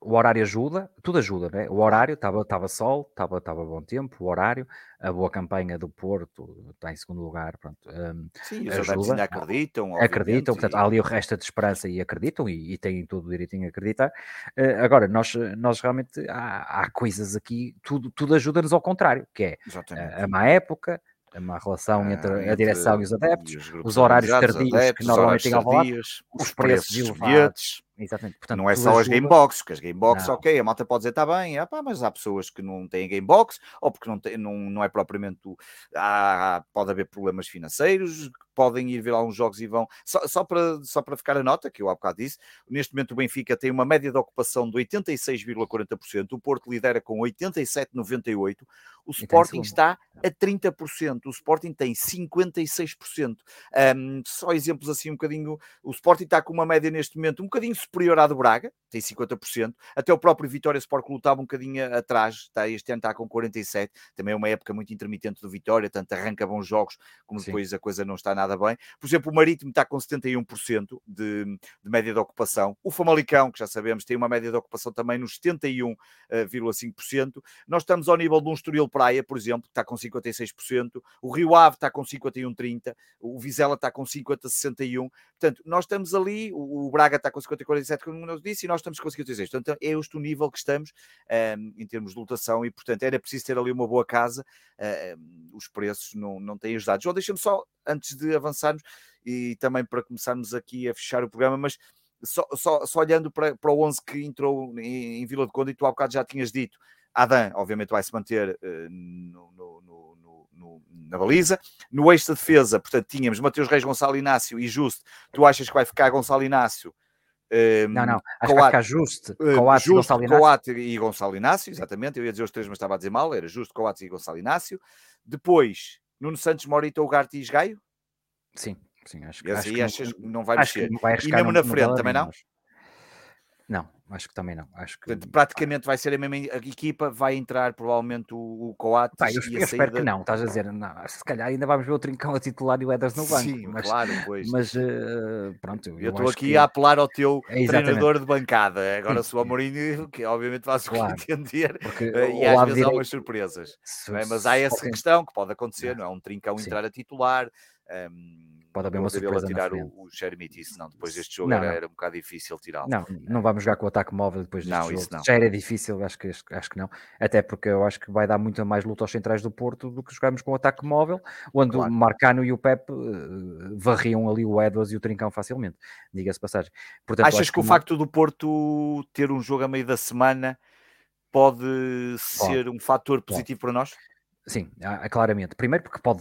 Speaker 2: o, horário ajuda, tudo ajuda, né? O horário estava sol, estava bom tempo, o horário, a boa campanha do Porto está em segundo lugar, pronto. Um,
Speaker 1: Sim, os ajuda, ainda acreditam.
Speaker 2: Acreditam, portanto, e... há ali o resto de esperança e acreditam e, e têm todo o direito em acreditar. Uh, agora, nós, nós realmente há, há coisas aqui, tudo, tudo ajuda-nos ao contrário, que é a, a má época, é uma relação entre, entre a direção e os adeptos, os, os, horários tardios que normalmente têm ao lado, os preços elevados.
Speaker 1: Exatamente. Portanto, não é só as gameboxes, que as gameboxes, ok, a malta pode dizer está bem, ah, pá, mas há pessoas que não têm gamebox, ou porque não, tem, não, não é propriamente. Há, pode haver problemas financeiros, podem ir ver alguns jogos e vão. Só, só, para, só para ficar a nota, que eu há bocado disse, neste momento o Benfica tem uma média de ocupação de 86,40%, o Porto lidera com 87,98%, o Sporting está a 30%, o Sporting tem 56%. Um, só exemplos assim um bocadinho, o Sporting está com uma média neste momento um bocadinho superior à do Braga, tem 50%, até o próprio Vitória Sport Clube estava um bocadinho atrás, está, este ano está com 47%, também é uma época muito intermitente do Vitória, tanto arranca bons jogos, como Sim. depois a coisa não está nada bem. Por exemplo, o Marítimo está com 71% de, de média de ocupação, o Famalicão, que já sabemos, tem uma média de ocupação também nos 71,5%, nós estamos ao nível de um Estoril Praia, por exemplo, que está com 56%, o Rio Ave está com 51,30%, o Vizela está com 50,61%, portanto, nós estamos ali, o Braga está com 50,47%, como eu disse, e nós estamos com 56%. Portanto, é este o nível que estamos um, em termos de lotação e, portanto, era preciso ter ali uma boa casa. Uh, os preços não, não têm ajudado. João, deixa-me só, antes de avançarmos, e também para começarmos aqui a fechar o programa, mas só, só, só olhando para, para o 11 que entrou em, em Vila de Conde, e tu há bocado já tinhas dito, Adam, obviamente, vai se manter uh, no, no, no, na baliza. No eixo de defesa, portanto, tínhamos Mateus Reis, Gonçalo Inácio e Justo. Tu achas que vai ficar Gonçalo Inácio
Speaker 2: não, não, acho Coat, que justo. Coates,
Speaker 1: justo, Gonçalo Inácio. e Gonçalo Inácio, exatamente. Eu ia dizer os três, mas estava a dizer mal. Era justo, Coates e Gonçalo Inácio. Depois, Nuno Santos, Morita, Ugarte e Esgaio.
Speaker 2: Sim, sim, acho
Speaker 1: que. Esse acho aí que achas não, não vai mexer. Vai e mesmo na frente também não?
Speaker 2: Não, acho que também não. Acho que...
Speaker 1: praticamente vai ser a mesma equipa, vai entrar provavelmente o, o Coates.
Speaker 2: Pá, eu, eu espero que não, estás a dizer, não, se calhar ainda vamos ver o Trincão a titular e o Eders no banco. Sim,
Speaker 1: mas, claro, pois.
Speaker 2: Mas uh, pronto.
Speaker 1: Eu estou aqui que... a apelar ao teu é, treinador de bancada. Agora, se o Amorim, que obviamente faz claro, entender, porque, uh, e às vezes há umas surpresas. Se, é? Mas há essa questão que pode acontecer, não é? Um Trincão Sim. entrar a titular. Um,
Speaker 2: pode haver uma surpresa.
Speaker 1: tirar o, o isso não. Depois deste jogo não, era, não. era, um bocado difícil tirá-lo.
Speaker 2: Não, não vamos jogar com o ataque móvel depois deste não, jogo. Isso não. Já era difícil, acho que, acho que não. Até porque eu acho que vai dar muito mais luta aos centrais do Porto do que jogarmos com o ataque móvel, onde claro. o Marcano e o Pep uh, varriam ali o Edwards e o Trincão facilmente. Diga-se passagem.
Speaker 1: Portanto, Achas que, o facto do Porto ter um jogo a meio da semana pode, ser um fator positivo pode. para nós?
Speaker 2: Sim, claramente. Primeiro porque pode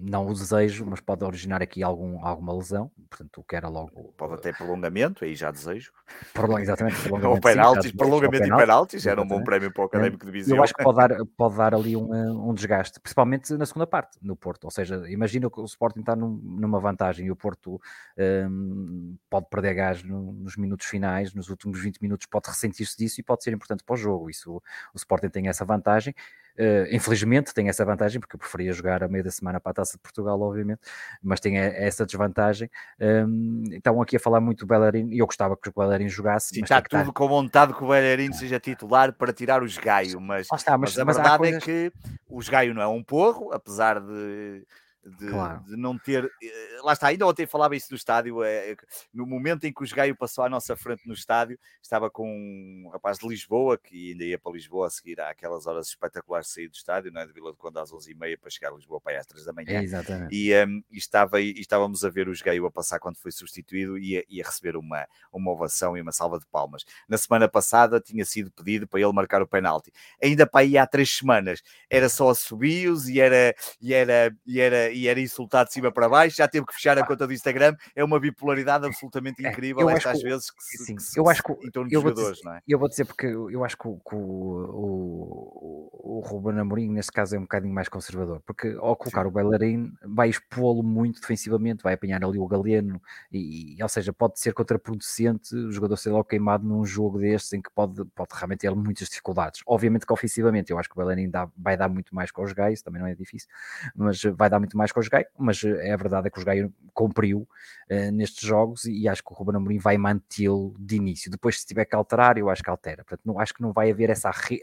Speaker 2: não o desejo, mas pode originar aqui algum, alguma lesão, portanto o que era logo...
Speaker 1: Pode até prolongamento, aí já desejo.
Speaker 2: Prolong, exatamente, prolongamento.
Speaker 1: ou penaltis, sim, prolongamento e penaltis, era um bom prémio para o Académico de Viseu.
Speaker 2: Eu acho que pode dar, pode dar ali um, um desgaste, principalmente na segunda parte, no Porto, ou seja, imagina que o Sporting está num, numa vantagem e o Porto um, pode perder gás no, nos minutos finais, nos últimos 20 minutos pode ressentir-se disso e pode ser importante para o jogo, isso o Sporting tem essa vantagem, Uh, infelizmente tem essa vantagem, porque eu preferia jogar a meio da semana para a Taça de Portugal, obviamente, mas tem essa desvantagem. Um, estão aqui a falar muito do Bellerin e eu gostava que o Bellerin jogasse.
Speaker 1: Sim, está tudo com vontade que o Bellerin seja titular para tirar os Gaio, mas, está, mas, mas, a verdade é coisas... é que os Gaio não é um porro, apesar de de, claro. de, não ter. Eh, lá está, ainda ontem falava isso no estádio. É, no momento em que o Gaio passou à nossa frente no estádio, estava com um rapaz de Lisboa que ainda ia para Lisboa a seguir àquelas horas espetaculares de sair do estádio, não é? de Vila de Conde às 11h30 para chegar a Lisboa para às 3 da manhã.
Speaker 2: É,
Speaker 1: e, um, e, estava, e estávamos a ver o Gaio a passar quando foi substituído e a, e a receber uma, uma ovação e uma salva de palmas. Na semana passada tinha sido pedido para ele marcar o penalti. Ainda para aí há três semanas era só assobios e era, e era, e era e era insultado de cima para baixo, já teve que fechar a conta do Instagram, é uma bipolaridade absolutamente é, incrível, é, às vezes que se, sim, que se, eu acho que, em torno dos jogadores,
Speaker 2: dizer,
Speaker 1: não é?
Speaker 2: Eu vou dizer porque eu acho que, o, que o, o, Ruben Amorim neste caso é um bocadinho mais conservador, porque ao colocar sim. o bailarim vai expô-lo muito defensivamente, vai apanhar ali o Galeno, e, ou seja, pode ser contraproducente o jogador ser logo queimado num jogo destes em que pode, pode realmente ter muitas dificuldades. Obviamente que ofensivamente eu acho que o bailarim dá, vai dar muito mais com os gays, também não é difícil, mas vai dar muito mais com os gays, mas é a verdade é que os gays cumpriu uh, nestes jogos e, e, acho que o Ruben Amorim vai mantê-lo de início. Depois, se tiver que alterar, eu acho que altera. Portanto, não, acho que não vai haver essa arri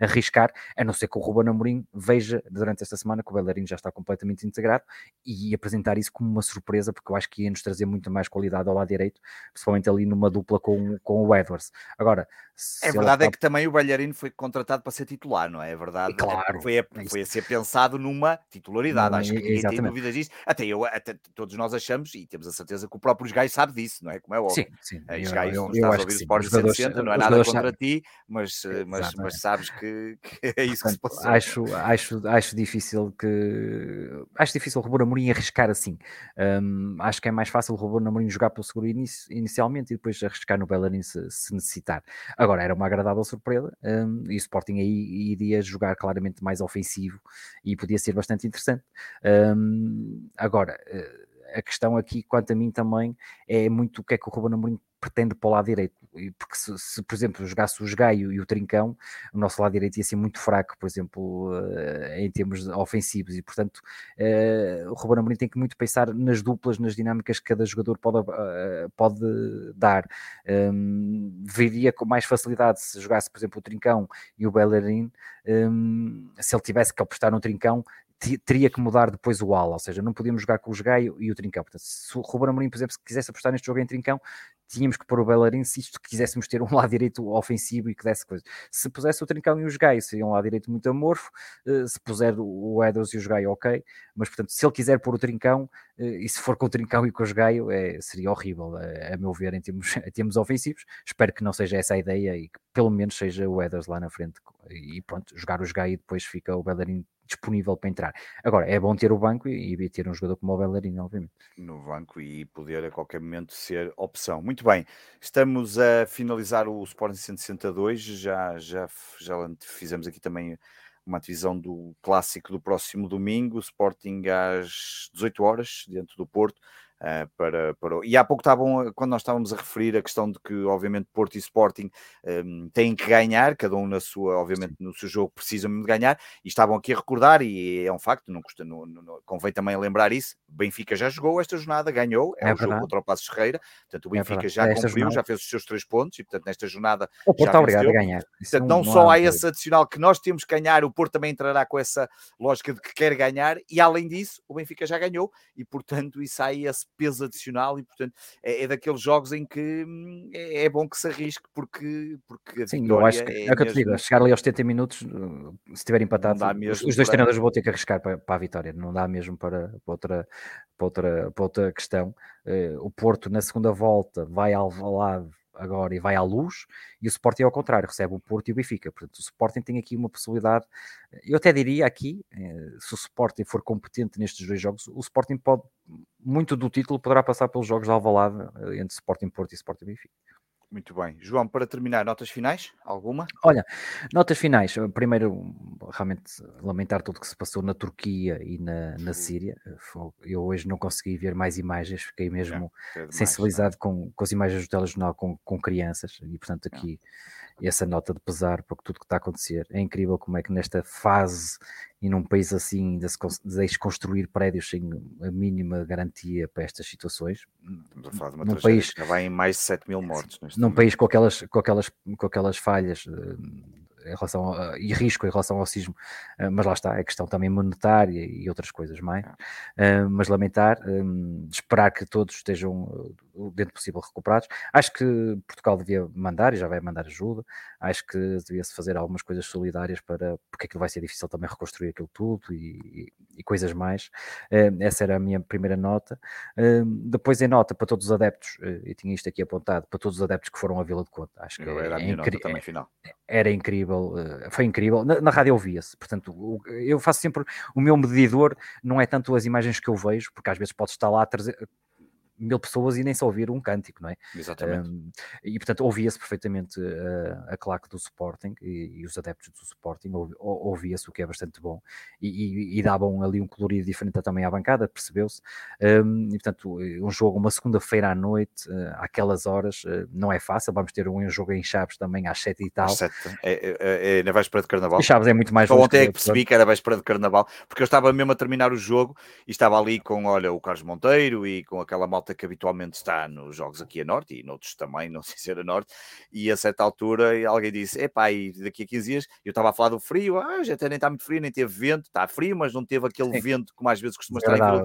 Speaker 2: arriscar, a não ser que o Ruben Amorim veja durante esta semana que o Bellerin já está completamente integrado e apresentar isso como uma surpresa, porque eu acho que ia nos trazer muito mais qualidade ao lado direito, principalmente ali numa dupla com, com o Edwards. Agora,
Speaker 1: é verdade, é que também o Bellerin foi contratado para ser titular, não é? É verdade.
Speaker 2: Claro.
Speaker 1: Foi a, foi a ser pensado numa titularidade. Acho que ninguém exatamente. tem dúvidas disso. Até eu, até todos nós achamos e temos a certeza que o próprio Gai sabe disso, não é? Como é óbvio. Sim, sim. Eh, Gai, eu, eu, estás a ouvir o Sport 160, não é nada contra ti, mas, eh, mas, mas, sabes que, que, é isso Portanto, que se passa.
Speaker 2: Acho, acho, acho difícil que. Acho difícil o Ruben Amorim arriscar assim. Um, acho que é mais fácil o Ruben Amorim jogar pelo seguro inici, inicialmente e depois arriscar no Bellerin se, se necessitar. Agora, era uma agradável surpresa um, e o Sporting aí iria jogar claramente mais ofensivo e podia ser bastante interessante. Um, agora, eh, a questão aqui, quanto a mim também, é muito o que é que o Ruben Amorim pretende para o lado direito, porque se, se, por exemplo jogasse o Gaio e o Trincão, o nosso lado direito ia ser muito fraco, por exemplo, uh, em termos ofensivos, e portanto uh, o Ruben Amorim tem que muito pensar nas duplas, nas dinâmicas que cada jogador pode, pode dar. Um, viria com mais facilidade se jogasse, por exemplo, o Trincão e o Bellerin, um, se ele tivesse que apostar no Trincão, teria que mudar depois o ala, ou seja, não podíamos jogar com o Gaio e o Trincão. Portanto, se o Ruben Amorim, por exemplo, se quisesse apostar neste jogo em Trincão, tínhamos que pôr o Bellerin se isto quiséssemos ter um lado direito ofensivo e que desse coisa. Se pusesse o Trincão e os Gaio, seria um lado direito muito amorfo, eh, se puser o Edwards e os Gaio, ok, mas portanto, se ele quiser pôr o Trincão, eh, e se for com o Trincão e com os Gaio, é, seria horrível, a, a meu ver, em termos, em termos ofensivos. Espero que não seja essa a ideia e que pelo menos seja o Edwards lá na frente e pronto, jogar os Gaio e depois fica o Bellerin disponível para entrar. Agora, é bom ter o banco e, e ter um jogador como o Bellerin, obviamente.
Speaker 1: No banco e poder a qualquer momento ser opção. Muito bem, estamos a finalizar o Sporting 162, já, já, já fizemos aqui também uma divisão do clássico do próximo domingo, Sporting às 18 horas, dentro do Porto, uh, para, para. E há pouco estavam, quando nós estávamos a referir a questão de que, obviamente, Porto e Sporting um, têm que ganhar, cada um na sua, obviamente, no seu jogo precisam de ganhar, e estavam aqui a recordar, e é um facto, não custa, não, não, convém também lembrar isso. Benfica já jogou esta jornada, ganhou, é, é um verdade. jogo contra o Passos Ferreira, portanto, o é Benfica é já cumpriu, jornada... já fez os seus três pontos, e portanto, nesta jornada.
Speaker 2: O Porto
Speaker 1: está
Speaker 2: obrigado a ganhar.
Speaker 1: Portanto, não, não só há esse adicional que nós temos que ganhar, o Porto também entrará com essa lógica de que quer ganhar, e além disso, o Benfica já ganhou, e portanto, isso aí esse peso adicional, e portanto, é, é daqueles jogos em que hum, é, é, bom que se arrisque, porque, porque
Speaker 2: Sim, eu acho que é, é o que eu te digo, chegar ali aos 70 minutos, uh, se estiver empatado, os, os dois para... treinadores vão ter que arriscar para, para, a vitória, não dá mesmo para, para outra, para outra, para outra questão. Uh, o Porto na segunda volta vai ao lado agora e vai à luz, e o Sporting é ao contrário, recebe o Porto e o Benfica. Portanto, o Sporting tem aqui uma possibilidade, eu até diria aqui, eh, se o Sporting for competente nestes dois jogos, o Sporting pode, muito do título poderá passar pelos jogos de Alvalade eh, entre Sporting Porto e Sporting Benfica.
Speaker 1: Muito bem. João, para terminar, notas finais? Alguma?
Speaker 2: Olha, notas finais. Primeiro, realmente lamentar tudo o que se passou na Turquia e na, na Síria. Eu hoje não consegui ver mais imagens, fiquei mesmo é, é demais, sensibilizado é? com, com as imagens do telejornal com, com crianças e, portanto, aqui essa nota de pesar para tudo que está a acontecer. É incrível como é que nesta fase e num país assim de se deixe construir prédios sem a mínima garantia para estas situações.
Speaker 1: num país que vai em mais de 7 mil mortos.
Speaker 2: Num momento. país com aquelas, com aquelas, com aquelas falhas eh, em relação a, e risco em relação ao sismo, uh, mas lá está, é questão também monetária e outras coisas mais. Uh, mas lamentar, esperar que todos estejam dentro possível recuperados. Acho que Portugal devia mandar e já vai mandar ajuda. Acho que devia-se fazer algumas coisas solidárias para porque aquilo vai ser difícil também reconstruir aquilo tudo e, e, coisas mais. essa era a minha primeira nota. depois, em nota para todos os adeptos, eu tinha isto aqui apontado, para todos os adeptos que foram à Vila de Conta. Acho que
Speaker 1: era, é, a minha nota também final.
Speaker 2: Era incrível incrível, eh, foi incrível. Na, na rádio ouvia-se, portanto, eu faço sempre o meu medidor, não é tanto as imagens que eu vejo, porque às vezes pode estar lá a trazer, mil pessoas e nem só ouvir um cântico, não é?
Speaker 1: Exatamente. Um,
Speaker 2: e portanto ouvia-se perfeitamente uh, a claque do Sporting e, e, os adeptos do Sporting, ouvia-se o que é bastante bom e, e, e davam ali um colorido diferente também à bancada, percebeu-se. Um, e portanto, um jogo, uma segunda-feira à noite, uh, àquelas horas, uh, não é fácil. Vamos ter um jogo em Chaves também às sete e tal.
Speaker 1: Sete. É, é, é, é na véspera de Carnaval.
Speaker 2: E Chaves é muito mais
Speaker 1: Só ontem é que percebi que era véspera de Carnaval, porque eu estava mesmo a terminar o jogo e estava ali com, olha, o Carlos Monteiro e com aquela malta que habitualmente está nos jogos aqui a norte e noutros também, não sei se era norte, e a certa altura alguém disse: Epá, e daqui a 15 dias eu estava a falar do frio, ah, já até nem está muito frio, nem teve vento, está frio, mas não teve aquele Sim. vento como às vezes costuma estar em Vila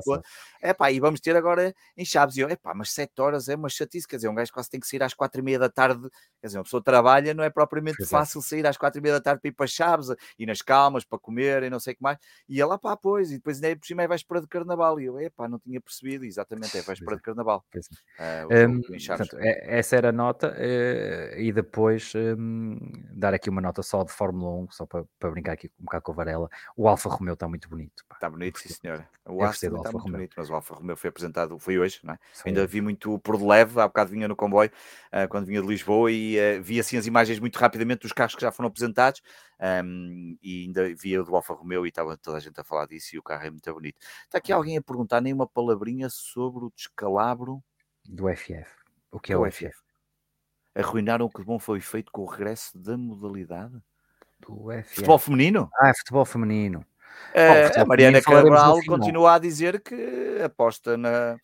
Speaker 1: Epá, e vamos ter agora em Chaves. E eu, epá, mas 7 horas é uma chatice, quer dizer, um gajo quase tem que sair às 4 e meia da tarde, quer dizer, uma pessoa trabalha, não é propriamente Exato. fácil sair às 4 e meia da tarde para ir para Chaves, e nas calmas, para comer e não sei o que mais. E ela, pá, pois, e depois ainda é por cima é véspera de carnaval. E eu, epá, não tinha percebido, exatamente, é véspera de carnaval.
Speaker 2: Uh, um, portanto, é, essa era a nota, uh, e depois um, dar aqui uma nota só de Fórmula 1, só para, para brincar aqui um bocado com a Varela. O Alfa Romeo está muito bonito.
Speaker 1: Pá. Está bonito, sim, senhora. O Aston está muito Romeo. bonito, mas o Alfa Romeo foi apresentado, foi hoje, não é? Ainda vi muito por de leve, há bocado vinha no comboio, uh, quando vinha de Lisboa, e vi assim as imagens muito rapidamente dos carros que já foram apresentados, um, e ainda via do Alfa Romeo e estava toda a gente a falar disso, e o carro é muito bonito. Está aqui alguém a perguntar nem uma palavrinha sobre o descalabro
Speaker 2: do FF. O que é o, o FF?
Speaker 1: Arruinaram o que bom foi feito com o regresso da modalidade?
Speaker 2: Do FF.
Speaker 1: Futebol feminino?
Speaker 2: Ah, é futebol feminino.
Speaker 1: É, Bom, a Mariana Cabral continua a dizer que aposta na,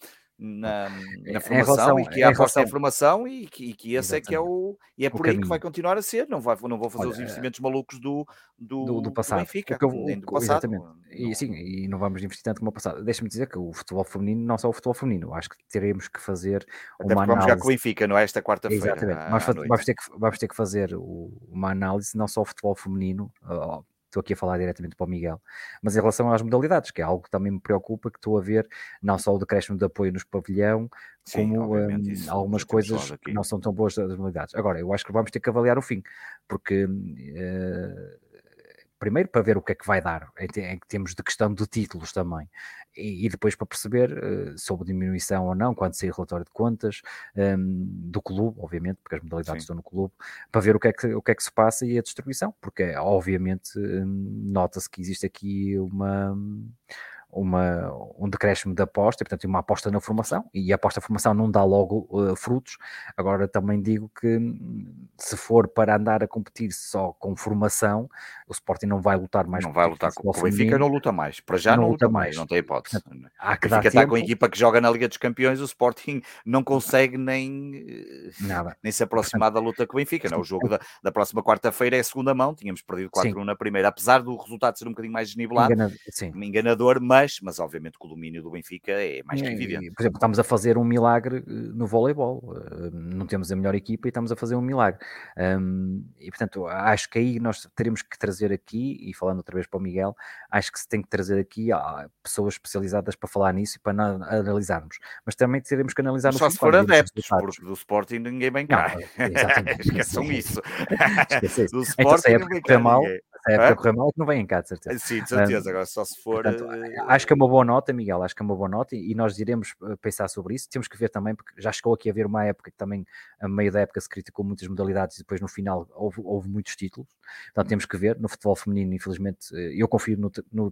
Speaker 1: na, na formação relação, e que há aposta em formação e que, e que esse Exatamente. é que é o e é por o aí caminho. que vai continuar a ser. Não vai não vou fazer Olha, os investimentos malucos do do, do, do passado do Benfica, eu, nem do passado
Speaker 2: exatamente. e sim e não vamos investir tanto como o passado. Deixa-me dizer que o futebol feminino não só o futebol feminino acho que teremos que fazer
Speaker 1: Até uma vamos jogar com o Benfica não é? Esta quarta-feira
Speaker 2: exatamente. vamos, vamos, ter que vamos ter que fazer uma análise não só o futebol feminino estou aqui a falar diretamente para o Miguel, mas em relação às modalidades, que é algo que também me preocupa, que estou a ver não só o decréscimo de apoio nos pavilhão, Sim, como um, algumas coisas que não são tão boas das modalidades. Agora, eu acho que vamos ter que avaliar o fim, porque uh, primeiro para ver o que é que vai dar em, em termos de questão de títulos também e, e depois para perceber uh, sobre diminuição ou não quando sair relatório de contas um, ehm, do clube, obviamente, porque as modalidades Sim. estão no clube, para ver o que, é que, o que é que se passa e a distribuição, porque obviamente um, nota-se que existe aqui uma uma, um decréscimo de aposta, e, portanto, uma aposta na formação, e a aposta na formação não dá logo uh, frutos. Agora, também digo que se for para andar a competir só com formação, o Sporting não vai lutar mais.
Speaker 1: Não vai lutar com o Benfica, não luta mais. Para já não, não luta mais. mais, não tem hipótese. Portanto, há que o Benfica está com a equipa que joga na Liga dos Campeões, o Sporting não consegue nem, Nada. nem se aproximar portanto, da luta com o Benfica. Não? O jogo da, da próxima quarta-feira é a segunda mão, tínhamos perdido 4-1 na primeira, apesar do resultado ser um bocadinho mais desnivelado, enganador, mas, mas obviamente que o domínio do Benfica é mais que evidente.
Speaker 2: Por exemplo, estamos a fazer um milagre eh, no voleibol, eh, não temos a melhor equipa e estamos a fazer um milagre. E portanto, acho que aí nós teremos que trazer aqui, e falando outra vez para o Miguel, acho que se tem que trazer aqui ah, pessoas especializadas para falar nisso e para analisarmos. Mas também teremos que analisar
Speaker 1: Só se for adeptos, porque do Sporting ninguém bem cai. Esqueçam isso.
Speaker 2: do Sporting então, se é. Mal, se é correr mal, é que não vem em cá, de certeza.
Speaker 1: Sim, de certeza. Um, Agora, só se for.
Speaker 2: Portanto, uh... Acho que é uma boa nota, Miguel. Acho que é uma boa nota e, nós iremos eh, pensar sobre isso. Temos que ver também, porque já chegou aqui a haver uma época que também, a meio da época, se criticou muitas modalidades e depois no final houve, houve muitos títulos. Então temos que ver. No futebol feminino, infelizmente, eu confio no, no,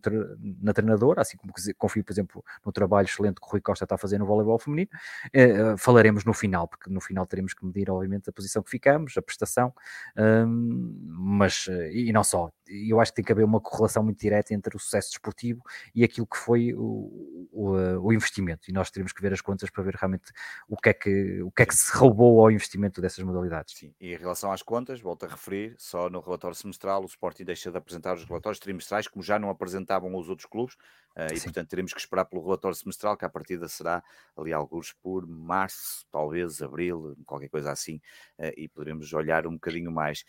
Speaker 2: na treinadora, assim como confio, por exemplo, no trabalho excelente que o Rui Costa está a fazer no voleibol feminino. Uh, falaremos no final, porque no final teremos que medir, obviamente, a posição que ficamos, a prestação, mas e não só eu acho que tem que haver uma correlação muito direta entre o sucesso desportivo e aquilo que foi o, o, o, investimento. E nós teremos que ver as contas para ver realmente o que é que, o que, é que se roubou ao investimento dessas modalidades.
Speaker 1: Sim, e em relação às contas, volto a referir, só no relatório semestral o Sporting deixa de apresentar os relatórios trimestrais, como já não apresentavam os outros clubes, uh, e portanto teremos que esperar pelo relatório semestral, que a partida será ali alguns por março, talvez abril, qualquer coisa assim, uh, e poderemos olhar um bocadinho mais.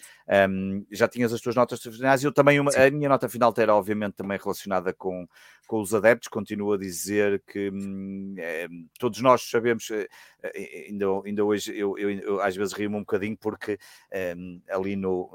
Speaker 1: Um, já tinhas as tuas notas finais, eu também, uma, a minha nota final terá obviamente também relacionada com, com os adeptos, continuo a dizer que hum, é, todos nós sabemos, eh, ainda, ainda hoje eu, eu, eu às vezes rio-me um bocadinho porque hum, ali no,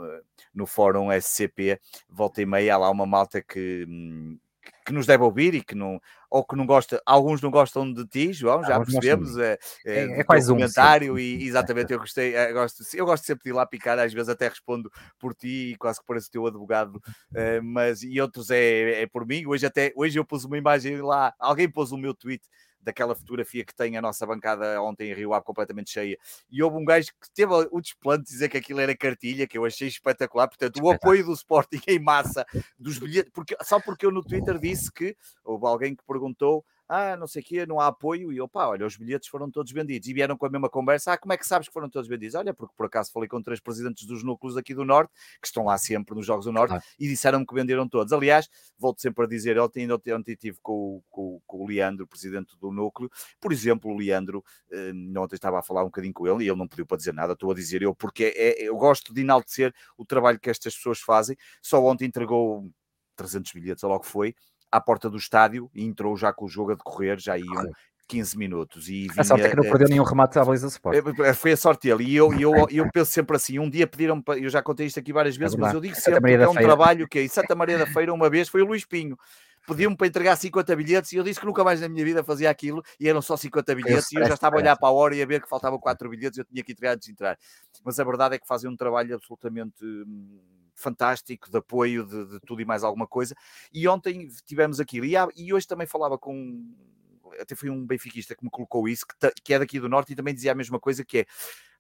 Speaker 1: no fórum SCP, volta e meia, há lá uma malta que hum, que nos deve ouvir e que não, ou que não gosta, alguns não gostam de ti, João, já percebemos, é, é, é, é quase um comentário e exatamente eu gostei, eu gosto, eu gosto sempre de ir lá picar, às vezes até respondo por ti e quase que parece o teu advogado, mas e outros é, é por mim, hoje até, hoje eu pus uma imagem lá, alguém pôs o meu tweet daquela fotografia que tem a nossa bancada ontem em Rio Ave completamente cheia. E houve um gajo que teve o desplante de dizer que aquilo era cartilha, que eu achei espetacular. Portanto, o apoio do Sporting em massa dos bilhetes, porque, só porque eu no Twitter disse que houve alguém que perguntou ah, não sei o quê, não há apoio, e pá, olha, os bilhetes foram todos vendidos, e vieram com a mesma conversa, ah, como é que sabes que foram todos vendidos? Olha, porque por acaso falei com três presidentes dos núcleos aqui do Norte, que estão lá sempre nos Jogos do Norte, ah. e disseram-me que venderam todos. Aliás, volto sempre a dizer, ontem, ontem, ontem estive com, com, com o Leandro, presidente do núcleo, por exemplo, o Leandro, eh, ontem estava a falar um bocadinho com ele, e ele não pediu para dizer nada, estou a dizer eu, porque é, é, eu gosto de enaltecer o trabalho que estas pessoas fazem, só ontem entregou 300 bilhetes, ou logo foi, à porta do estádio e entrou já com o jogo a decorrer, já iam 15 minutos. E vinha,
Speaker 2: a sorte é que não perdeu nenhum remate à baliza Sport.
Speaker 1: É, foi a sorte dele. E eu, eu, eu penso sempre assim: um dia pediram para. Eu já contei isto aqui várias vezes, é mas eu digo sempre que é um Feira. trabalho que é. Em Santa Maria da Feira, uma vez, foi o Luís Pinho. Pediu-me para entregar 50 bilhetes e eu disse que nunca mais na minha vida fazia aquilo e eram só 50 bilhetes eu e eu já estava a olhar para a hora e a ver que faltavam 4 bilhetes e eu tinha que entregar antes de entrar. Mas a verdade é que fazem um trabalho absolutamente hum, fantástico de apoio de, de, tudo e mais alguma coisa. E ontem tivemos aquilo. E, há, e hoje também falava com. Até foi um benfiquista que me colocou isso, que, que é daqui do Norte, e também dizia a mesma coisa, que é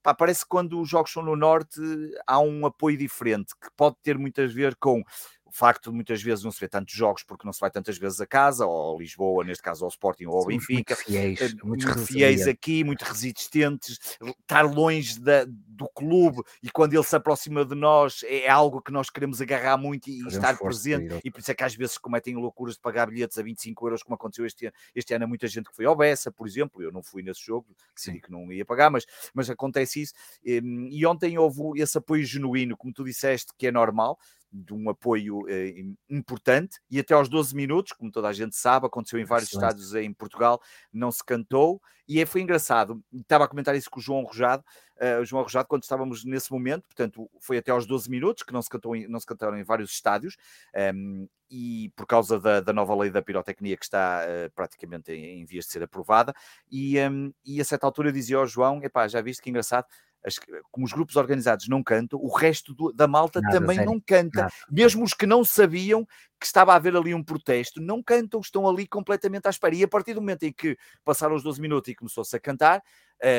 Speaker 1: pá, parece que quando os jogos são no Norte há um apoio diferente, que pode ter muitas a ver com o facto de muitas vezes não se ver tantos jogos porque não se vai tantas vezes a casa, ou Lisboa, neste caso ao Sporting ou ao Benfica,
Speaker 2: muito fiéis,
Speaker 1: eh, muito, muito fiéis aqui, muito resistentes, estar longe da, do clube e quando ele se aproxima de nós é algo que nós queremos agarrar muito e, estar presente, e por isso é que às vezes cometem loucuras de pagar bilhetes a 25 euros, como aconteceu este ano. Este ano, muita gente que foi ao Bessa, por exemplo, eu não fui nesse jogo, decidi que não ia pagar, mas, mas acontece isso. E, e ontem houve esse apoio genuíno, como tu disseste, que é normal, de um apoio eh, importante e até aos 12 minutos, como toda a gente sabe, aconteceu em vários Excelente. estádios em Portugal, não se cantou e foi engraçado. Estava a comentar isso com o João Rojado, uh, o João Rojado, quando estávamos nesse momento, portanto, foi até aos 12 minutos que não se, cantou em, não se cantaram em vários estádios um, ehm, e por causa da, da, nova lei da pirotecnia que está uh, praticamente em, em, vias de ser aprovada. E, um, ehm, e a certa altura dizia ao João: epá, já viste que engraçado as, como os grupos organizados não cantam, o resto do, da malta nada, também sério. não canta. Nada. Mesmo os que não sabiam que estava a haver ali um protesto, não cantam, estão ali completamente à espera. E a partir do momento em que passaram os 12 minutos e começou-se a cantar,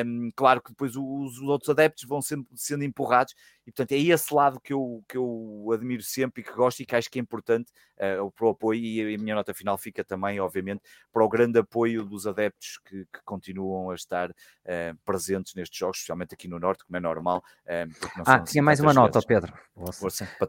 Speaker 1: um, claro que depois os, os, outros adeptos vão sendo, sendo empurrados, e portanto é esse lado que eu, que eu admiro sempre e que gosto e que acho que é importante uh, para o apoio. E a minha nota final fica também, obviamente, para o grande apoio dos adeptos que, que continuam a estar uh, presentes nestes jogos, especialmente aqui no Norte, como é normal.
Speaker 2: Uh, ah, tinha mais uma nota, Pedro.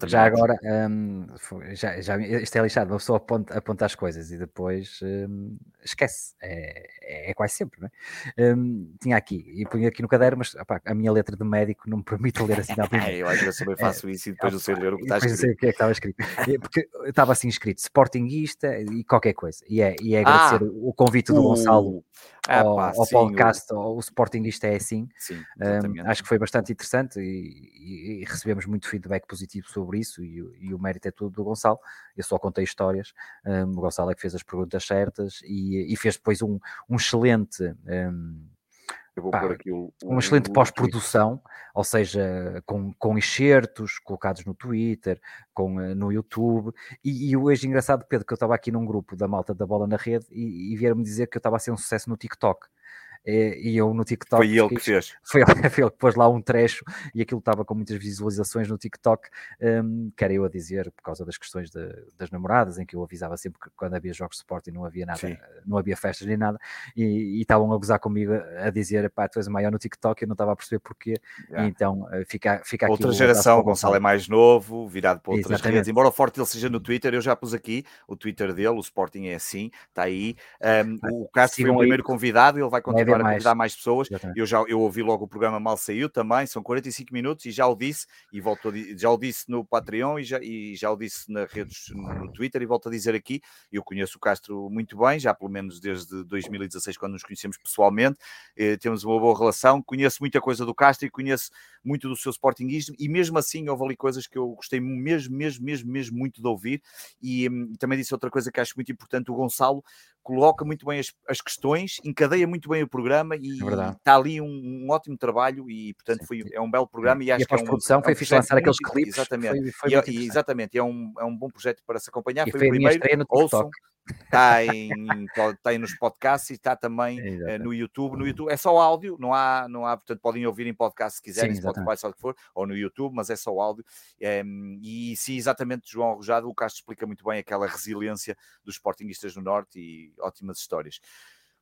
Speaker 2: Já agora, um, já, já, isto é lixado, uma pessoa aponta, aponta as coisas e depois um, esquece. É, é, é, quase sempre, não é? Um, tinha aqui, e ponho aqui no caderno, mas opa, a minha letra de médico não me permite ler assim na
Speaker 1: primeira. eu às vezes também faço isso e depois não sei ler o que está escrito.
Speaker 2: Sei o que é que estava escrito. Porque estava assim escrito, Sportingista e qualquer coisa. E é, e é agradecer ah, o convite do uh, Gonçalo ah, ao, pá, ao sim, podcast, o... o Sportingista é assim. Sim, um, acho que foi bastante interessante e, e, recebemos muito feedback positivo sobre isso e, e, o mérito é tudo do Gonçalo. Eu só contei histórias. Um, o Gonçalo é que fez as perguntas certas e, e fez depois um, um excelente. Um, Pá, o, o, uma excelente pós-produção, ou seja, com, com excertos colocados no Twitter, com, uh, no YouTube. E, e hoje, engraçado, Pedro, que eu estava aqui num grupo da malta da bola na rede e, e vieram-me dizer que eu estava a ser um sucesso no TikTok. E, eu no TikTok.
Speaker 1: Foi ele que fez.
Speaker 2: Foi, foi ele que pôs lá um trecho e aquilo estava com muitas visualizações no TikTok, um, que era eu a dizer, por causa das questões de, das namoradas, em que eu avisava sempre que quando havia jogos de esporte não havia nada, Sim. não havia festas nem nada, e, estavam a gozar comigo a dizer, pá, tu és maior no TikTok, eu não estava a perceber porquê. Yeah. então eh, fica, fica aqui.
Speaker 1: Outra geração, o Gonçalo é mais novo, virado para outras Exatamente. redes, embora o forte ele seja no Twitter, eu já pus aqui o Twitter dele, o Sporting é assim, está aí. Um, o Castro foi o primeiro convidado, ele vai continuar a convidar mais pessoas. Eu já eu ouvi logo o programa mal saiu também, são 45 minutos e já o disse e volto já o disse no Patreon e já, e já o disse nas redes no Twitter e volto a dizer aqui. Eu conheço o Castro muito bem, já pelo menos desde 2016, quando nos conhecemos pessoalmente, eh, temos uma boa relação. Conheço muita coisa do Castro e conheço muito do seu sportinguismo e mesmo assim houve ali coisas que eu gostei mesmo, mesmo, mesmo, mesmo muito de ouvir. E, hum, também disse outra coisa que acho muito importante: o Gonçalo coloca muito bem as, as questões, encadeia muito bem o programa e é está ali um, um, ótimo trabalho e portanto foi, é um belo programa e acho e
Speaker 2: que
Speaker 1: é um,
Speaker 2: produção
Speaker 1: é
Speaker 2: foi fixe lançar aqueles clipes
Speaker 1: exatamente, foi, foi e, exatamente é um, é um bom projeto para se acompanhar e foi, foi o primeiro, ouçam, está em, está nos podcasts e está também é, no YouTube. No YouTube é só áudio, não há, não há, portanto podem ouvir em podcast se quiserem, sim, Spotify, o que for, ou no YouTube, mas é só áudio. É, e sim, exatamente, João Arrojado, o Castro explica muito bem aquela resiliência dos Sportingistas no Norte e ótimas histórias.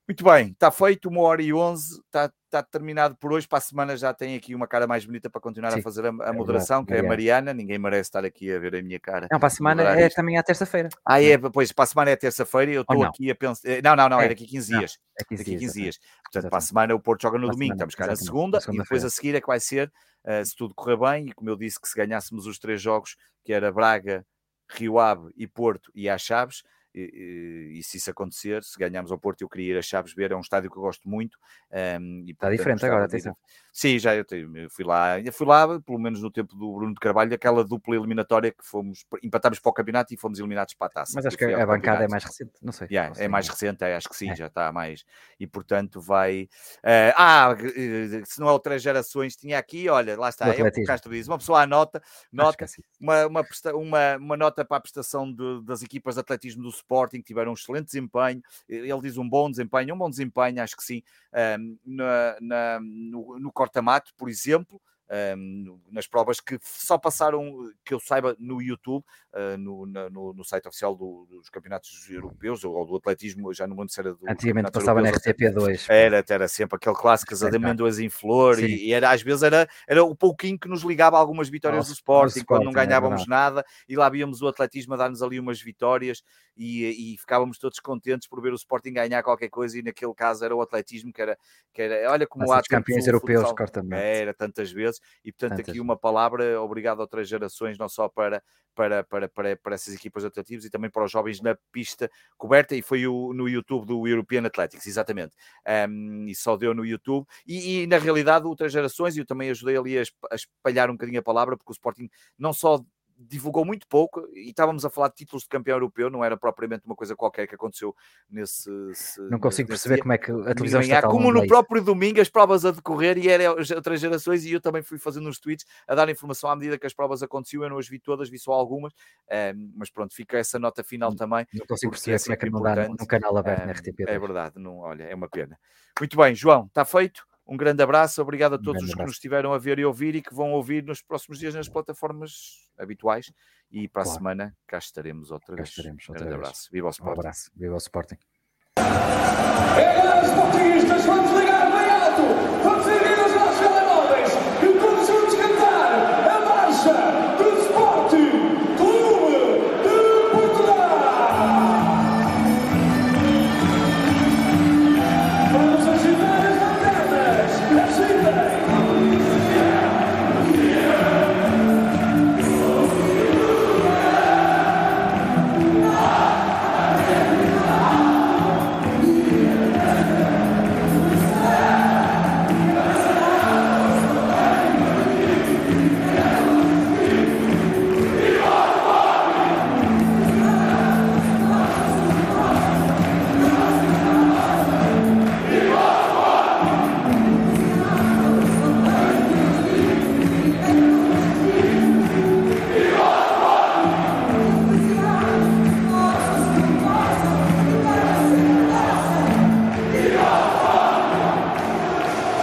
Speaker 1: Muito bem, está feito, uma hora e onze, está, está terminado por hoje. Para a semana já tem aqui uma cara mais bonita para continuar Sim, a fazer a, a é moderação, é que é a Mariana. Ninguém merece estar aqui a ver a minha cara.
Speaker 2: Não, para a semana é isto. também à terça-feira.
Speaker 1: Ah, é, pois, para a semana é terça-feira e eu estou aqui a pensar. Eh, não, não, não, é, é daqui 15 não, dias. É 15 daqui 15 dias. dias. Portanto, exatamente. para a semana o Porto joga no para domingo, semana, estamos cá na segunda, e depois a seguir é que vai ser, uh, se tudo correr bem, e como eu disse, que se ganhássemos os três jogos, que era Braga, Rio Ave e Porto e às Chaves e, e, se isso acontecer, se ganharmos ao Porto, eu queria ir a Chaves ver, é um estádio que eu gosto muito. Um,
Speaker 2: e, Está diferente agora, atenção.
Speaker 1: Sim, já eu, fui lá, eu fui lá, pelo menos no tempo do Bruno de Carvalho, aquela dupla eliminatória que fomos, empatámos para o campeonato e fomos eliminados para a taça.
Speaker 2: Mas acho que a bancada é mais recente, não sei.
Speaker 1: Yeah,
Speaker 2: não sei.
Speaker 1: É mais recente, é, acho que sim, é. já está mais. E portanto vai. Uh, ah, eh, se não é outras gerações, tinha aqui, olha, lá está, é o que Castro diz, uma pessoa anota, nota, é uma, uma, uma, uma, nota para a prestação de, das equipas de atletismo do Sporting, tiveram um excelente desempenho. Ele diz um bom desempenho, um bom desempenho, acho que sim, um, na, na, no, no corta-mato, por exemplo um, nas provas que só passaram, que eu saiba, no YouTube, uh, no, no, no, site oficial do, dos campeonatos europeus ou, do atletismo, já lembro se era do.
Speaker 2: Antigamente passava na RTP2.
Speaker 1: Era, era sempre aquele clássico as amêndoas em flor e, e, era, às vezes era, era o pouquinho que nos ligava a algumas vitórias Nossa, do Sporting, quando não é ganhávamos é nada e lá víamos o atletismo a dar-nos ali umas vitórias e, e, ficávamos todos contentes por ver o Sporting ganhar qualquer coisa e naquele caso era o atletismo que era, que era olha como há
Speaker 2: campeões europeus,
Speaker 1: era tantas vezes e portanto aqui uma palavra obrigado a outras gerações, não só para, para, para, para, para essas equipas atletivas e também para os jovens na pista coberta e foi o, no YouTube do European Athletics, exatamente, um, e só deu no YouTube. E, e, na realidade outras gerações, e eu também ajudei ali a, espalhar um bocadinho a palavra, porque o Sporting não só divulgou muito pouco e estávamos a falar de títulos de campeão europeu, não era propriamente uma coisa qualquer que aconteceu nesse.
Speaker 2: não consigo perceber dia. como é que a televisão está
Speaker 1: Como no próprio domingo, as provas a decorrer e eram outras gerações, e eu também fui fazendo uns tweets a dar informação à medida que as provas aconteciam. Eu não as vi todas, vi só algumas, uh, mas pronto, fica essa nota final também.
Speaker 2: Não consigo perceber é como é que não dá no canal aberto na RTP.
Speaker 1: É verdade, não, olha, é uma pena. Muito bem, João, está feito. Um grande abraço, obrigado a todos um os que nos estiveram a ver e ouvir e que vão ouvir nos próximos dias nas plataformas habituais. E para claro. a semana cá estaremos outra cá vez. Estaremos outra grande vez. abraço. Viva o Sporting. Um abraço.
Speaker 2: Viva o Sporting.
Speaker 4: É,